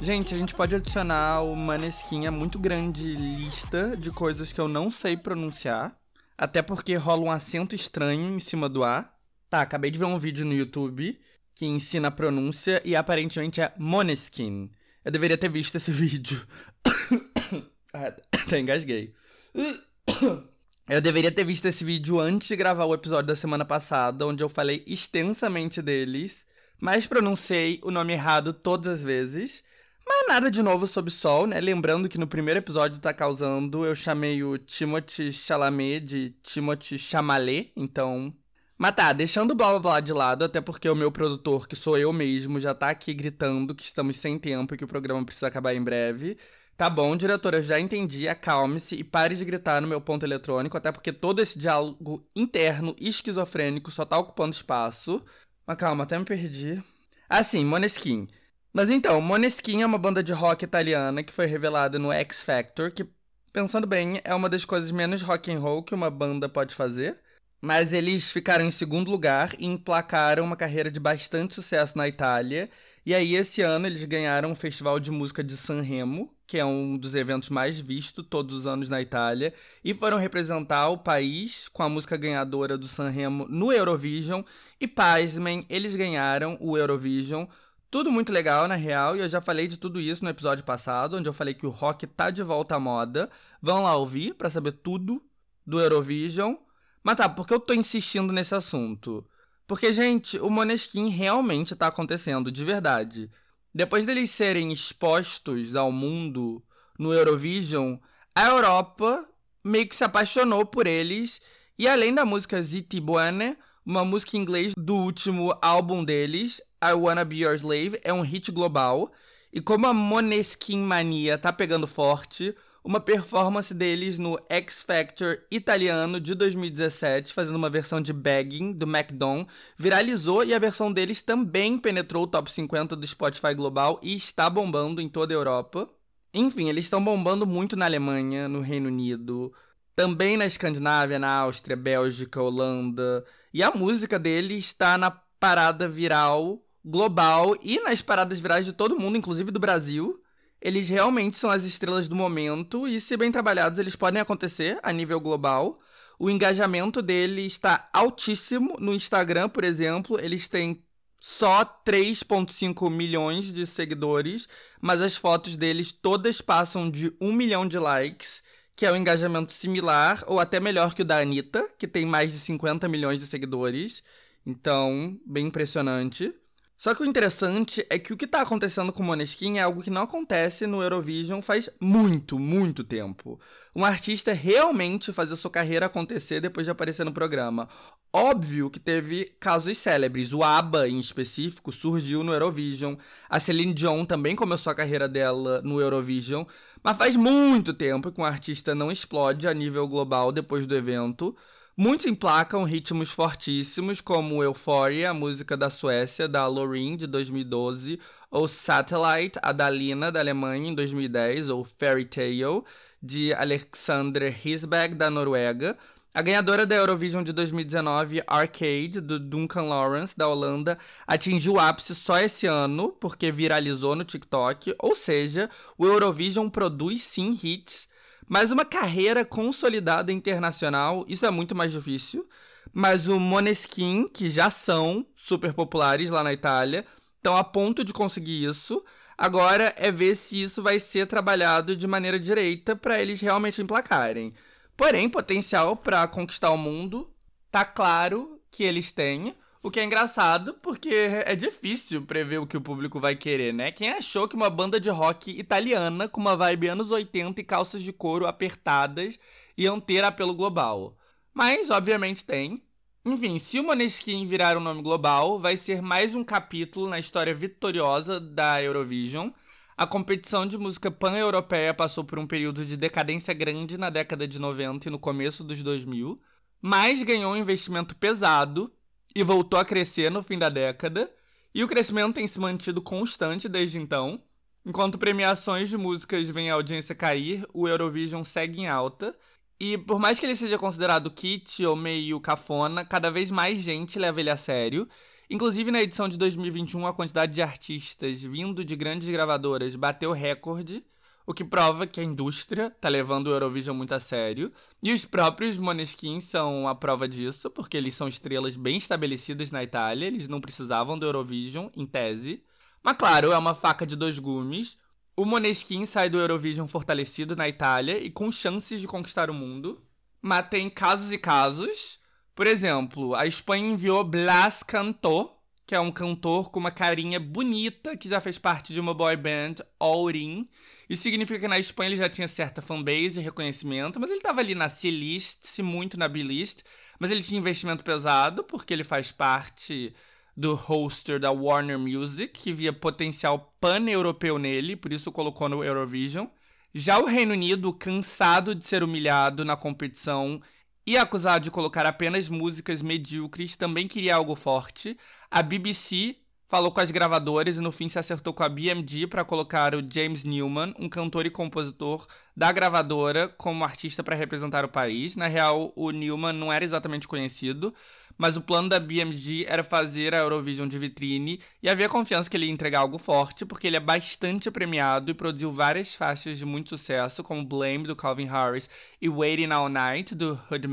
A: Gente, a gente pode adicionar o Maneskin a muito grande lista de coisas que eu não sei pronunciar, até porque rola um acento estranho em cima do A. Tá, acabei de ver um vídeo no YouTube que ensina a pronúncia e aparentemente é Moneskin. Eu deveria ter visto esse *laughs* vídeo. *coughs* ah, *coughs* até engasguei. *coughs* Eu deveria ter visto esse vídeo antes de gravar o episódio da semana passada, onde eu falei extensamente deles, mas pronunciei o nome errado todas as vezes. Mas nada de novo sob sol, né? Lembrando que no primeiro episódio tá causando, eu chamei o Timothy Chalamet de Timothy Chamalet, então mas tá, deixando blá blá blá de lado, até porque o meu produtor, que sou eu mesmo, já tá aqui gritando que estamos sem tempo e que o programa precisa acabar em breve. Tá bom, diretora, já entendi, acalme-se e pare de gritar no meu ponto eletrônico, até porque todo esse diálogo interno esquizofrênico só tá ocupando espaço. Mas calma, até me perdi. Ah, sim, Moneskin. Mas então, Moneskin é uma banda de rock italiana que foi revelada no X Factor, que, pensando bem, é uma das coisas menos rock and roll que uma banda pode fazer. Mas eles ficaram em segundo lugar e emplacaram uma carreira de bastante sucesso na Itália. E aí, esse ano, eles ganharam o Festival de Música de Sanremo, que é um dos eventos mais vistos todos os anos na Itália, e foram representar o país com a música ganhadora do Sanremo no Eurovision. E pasmem, eles ganharam o Eurovision. Tudo muito legal, na real, e eu já falei de tudo isso no episódio passado, onde eu falei que o rock tá de volta à moda. Vão lá ouvir para saber tudo do Eurovision. Mas tá, por que eu tô insistindo nesse assunto? Porque, gente, o Moneskin realmente tá acontecendo, de verdade. Depois deles serem expostos ao mundo no Eurovision, a Europa meio que se apaixonou por eles. E além da música Ziti Buone, uma música em inglês do último álbum deles, I Wanna Be Your Slave, é um hit global. E como a Moneskin mania tá pegando forte, uma performance deles no X Factor italiano de 2017, fazendo uma versão de Begging do McDon, viralizou e a versão deles também penetrou o top 50 do Spotify global e está bombando em toda a Europa. Enfim, eles estão bombando muito na Alemanha, no Reino Unido, também na Escandinávia, na Áustria, Bélgica, Holanda. E a música deles está na parada viral global e nas paradas virais de todo mundo, inclusive do Brasil eles realmente são as estrelas do momento e, se bem trabalhados, eles podem acontecer a nível global. O engajamento dele está altíssimo. No Instagram, por exemplo, eles têm só 3,5 milhões de seguidores, mas as fotos deles todas passam de 1 milhão de likes, que é um engajamento similar ou até melhor que o da Anitta, que tem mais de 50 milhões de seguidores. Então, bem impressionante. Só que o interessante é que o que está acontecendo com o Moneskin é algo que não acontece no Eurovision faz muito, muito tempo. Um artista realmente fazer sua carreira acontecer depois de aparecer no programa. Óbvio que teve casos célebres. O ABBA, em específico, surgiu no Eurovision. A Celine Dion também começou a carreira dela no Eurovision. Mas faz muito tempo que um artista não explode a nível global depois do evento. Muitos emplacam ritmos fortíssimos, como Euphoria, a música da Suécia, da Loreen, de 2012, ou Satellite, a da Lina, da Alemanha, em 2010, ou Fairy Tale, de Alexander Hisberg, da Noruega. A ganhadora da Eurovision de 2019, Arcade, do Duncan Lawrence, da Holanda, atingiu o ápice só esse ano, porque viralizou no TikTok. Ou seja, o Eurovision produz sim hits mas uma carreira consolidada internacional, isso é muito mais difícil. Mas o Moneskin, que já são super populares lá na Itália, estão a ponto de conseguir isso. Agora é ver se isso vai ser trabalhado de maneira direita para eles realmente emplacarem. Porém, potencial para conquistar o mundo, tá claro que eles têm. O que é engraçado, porque é difícil prever o que o público vai querer, né? Quem achou que uma banda de rock italiana com uma vibe anos 80 e calças de couro apertadas iam ter apelo global? Mas, obviamente, tem. Enfim, se o Måneskin virar um nome global, vai ser mais um capítulo na história vitoriosa da Eurovision. A competição de música pan-europeia passou por um período de decadência grande na década de 90 e no começo dos 2000, mas ganhou um investimento pesado e voltou a crescer no fim da década, e o crescimento tem se mantido constante desde então. Enquanto premiações de músicas vêm a audiência cair, o Eurovision segue em alta. E por mais que ele seja considerado kit ou meio cafona, cada vez mais gente leva ele a sério. Inclusive na edição de 2021, a quantidade de artistas vindo de grandes gravadoras bateu recorde o que prova que a indústria tá levando o Eurovision muito a sério. E os próprios Måneskin são a prova disso, porque eles são estrelas bem estabelecidas na Itália, eles não precisavam do Eurovision, em tese. Mas claro, é uma faca de dois gumes. O Måneskin sai do Eurovision fortalecido na Itália e com chances de conquistar o mundo. Mas tem casos e casos. Por exemplo, a Espanha enviou Blas Cantor, que é um cantor com uma carinha bonita que já fez parte de uma boy band, Aurin. Isso significa que na Espanha ele já tinha certa fanbase e reconhecimento, mas ele estava ali na C-list, se muito na B-list, mas ele tinha investimento pesado porque ele faz parte do hoster da Warner Music, que via potencial pan-europeu nele, por isso colocou no Eurovision. Já o Reino Unido, cansado de ser humilhado na competição e acusado de colocar apenas músicas medíocres, também queria algo forte. A BBC falou com as gravadoras e no fim se acertou com a BMG para colocar o James Newman, um cantor e compositor da gravadora, como artista para representar o país. Na real, o Newman não era exatamente conhecido, mas o plano da BMG era fazer a Eurovision de vitrine e havia confiança que ele ia entregar algo forte, porque ele é bastante premiado e produziu várias faixas de muito sucesso, como Blame, do Calvin Harris, e Waiting All Night, do Hood.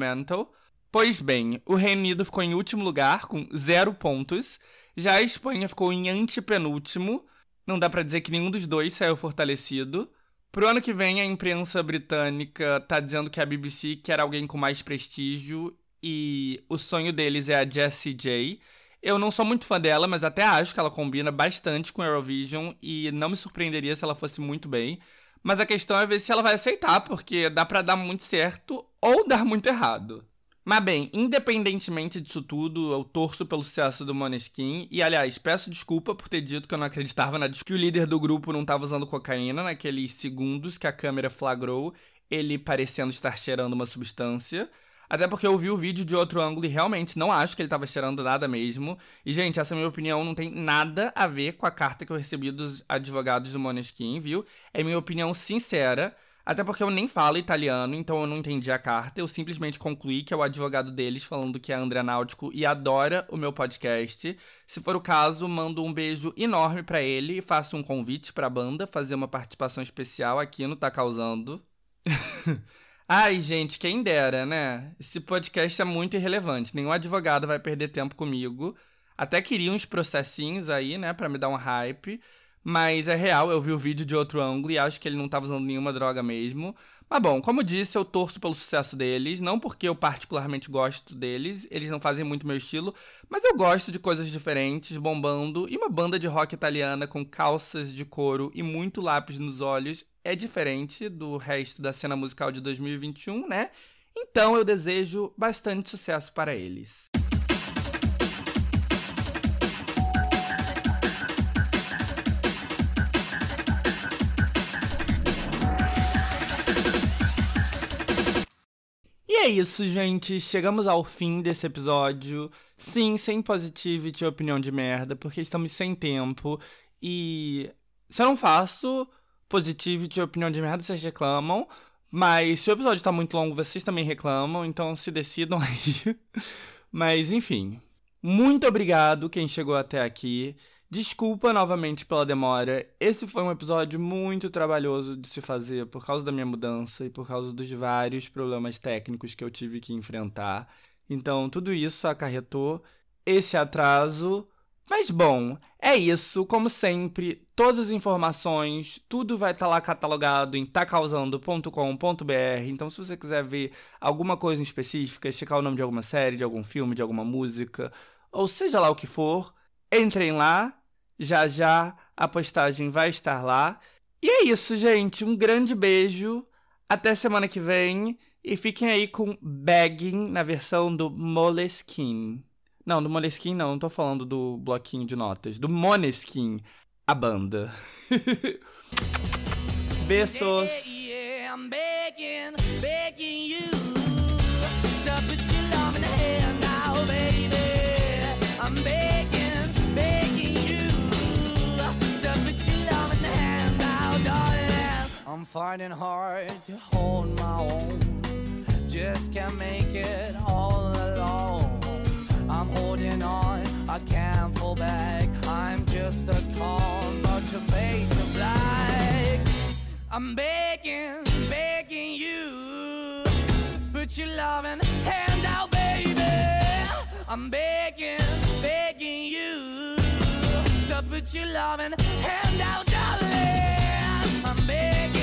A: Pois bem, o Reino Unido ficou em último lugar, com zero pontos, já a Espanha ficou em antepenúltimo. Não dá para dizer que nenhum dos dois saiu fortalecido. Pro ano que vem, a imprensa britânica tá dizendo que a BBC quer alguém com mais prestígio e o sonho deles é a Jessie J. Eu não sou muito fã dela, mas até acho que ela combina bastante com Eurovision e não me surpreenderia se ela fosse muito bem. Mas a questão é ver se ela vai aceitar, porque dá para dar muito certo ou dar muito errado. Mas bem, independentemente disso tudo, eu torço pelo sucesso do Moneskin. E aliás, peço desculpa por ter dito que eu não acreditava na que o líder do grupo não estava usando cocaína naqueles segundos que a câmera flagrou ele parecendo estar cheirando uma substância. Até porque eu vi o vídeo de outro ângulo e realmente não acho que ele estava cheirando nada mesmo. E, gente, essa minha opinião não tem nada a ver com a carta que eu recebi dos advogados do Moneskin, viu? É minha opinião sincera. Até porque eu nem falo italiano, então eu não entendi a carta. Eu simplesmente concluí que é o advogado deles falando que é André Náutico e adora o meu podcast. Se for o caso, mando um beijo enorme para ele e faço um convite para a banda fazer uma participação especial aqui no Tá Causando. *laughs* Ai, gente, quem dera, né? Esse podcast é muito irrelevante. Nenhum advogado vai perder tempo comigo. Até queria uns processinhos aí, né, para me dar um hype. Mas é real, eu vi o vídeo de outro ângulo e acho que ele não estava usando nenhuma droga mesmo. Mas bom, como disse, eu torço pelo sucesso deles, não porque eu particularmente gosto deles, eles não fazem muito meu estilo, mas eu gosto de coisas diferentes, bombando, e uma banda de rock italiana com calças de couro e muito lápis nos olhos é diferente do resto da cena musical de 2021, né? Então eu desejo bastante sucesso para eles. É isso, gente. Chegamos ao fim desse episódio. Sim, sem positivity e opinião de merda, porque estamos sem tempo. E se eu não faço positivity e opinião de merda, vocês reclamam. Mas se o episódio está muito longo, vocês também reclamam, então se decidam aí. *laughs* Mas enfim. Muito obrigado quem chegou até aqui. Desculpa novamente pela demora. Esse foi um episódio muito trabalhoso de se fazer por causa da minha mudança e por causa dos vários problemas técnicos que eu tive que enfrentar. Então, tudo isso acarretou esse atraso. Mas bom, é isso. Como sempre, todas as informações, tudo vai estar tá lá catalogado em tacausando.com.br. Então, se você quiser ver alguma coisa em específica, checar o nome de alguma série, de algum filme, de alguma música, ou seja lá o que for, entrem lá já já a postagem vai estar lá. E é isso, gente. Um grande beijo. Até semana que vem. E fiquem aí com Bagging na versão do Moleskine. Não, do Moleskine não, não tô falando do bloquinho de notas. Do Moneskin, a banda. *laughs* Beijos. Yeah, yeah, I'm finding hard to hold my own. Just can't make it all alone. I'm holding on, I can't fall back. I'm just a call, but your face of black. I'm begging, begging you. Put your loving hand out, baby. I'm begging, begging you. To put your loving hand out, darling. I'm begging.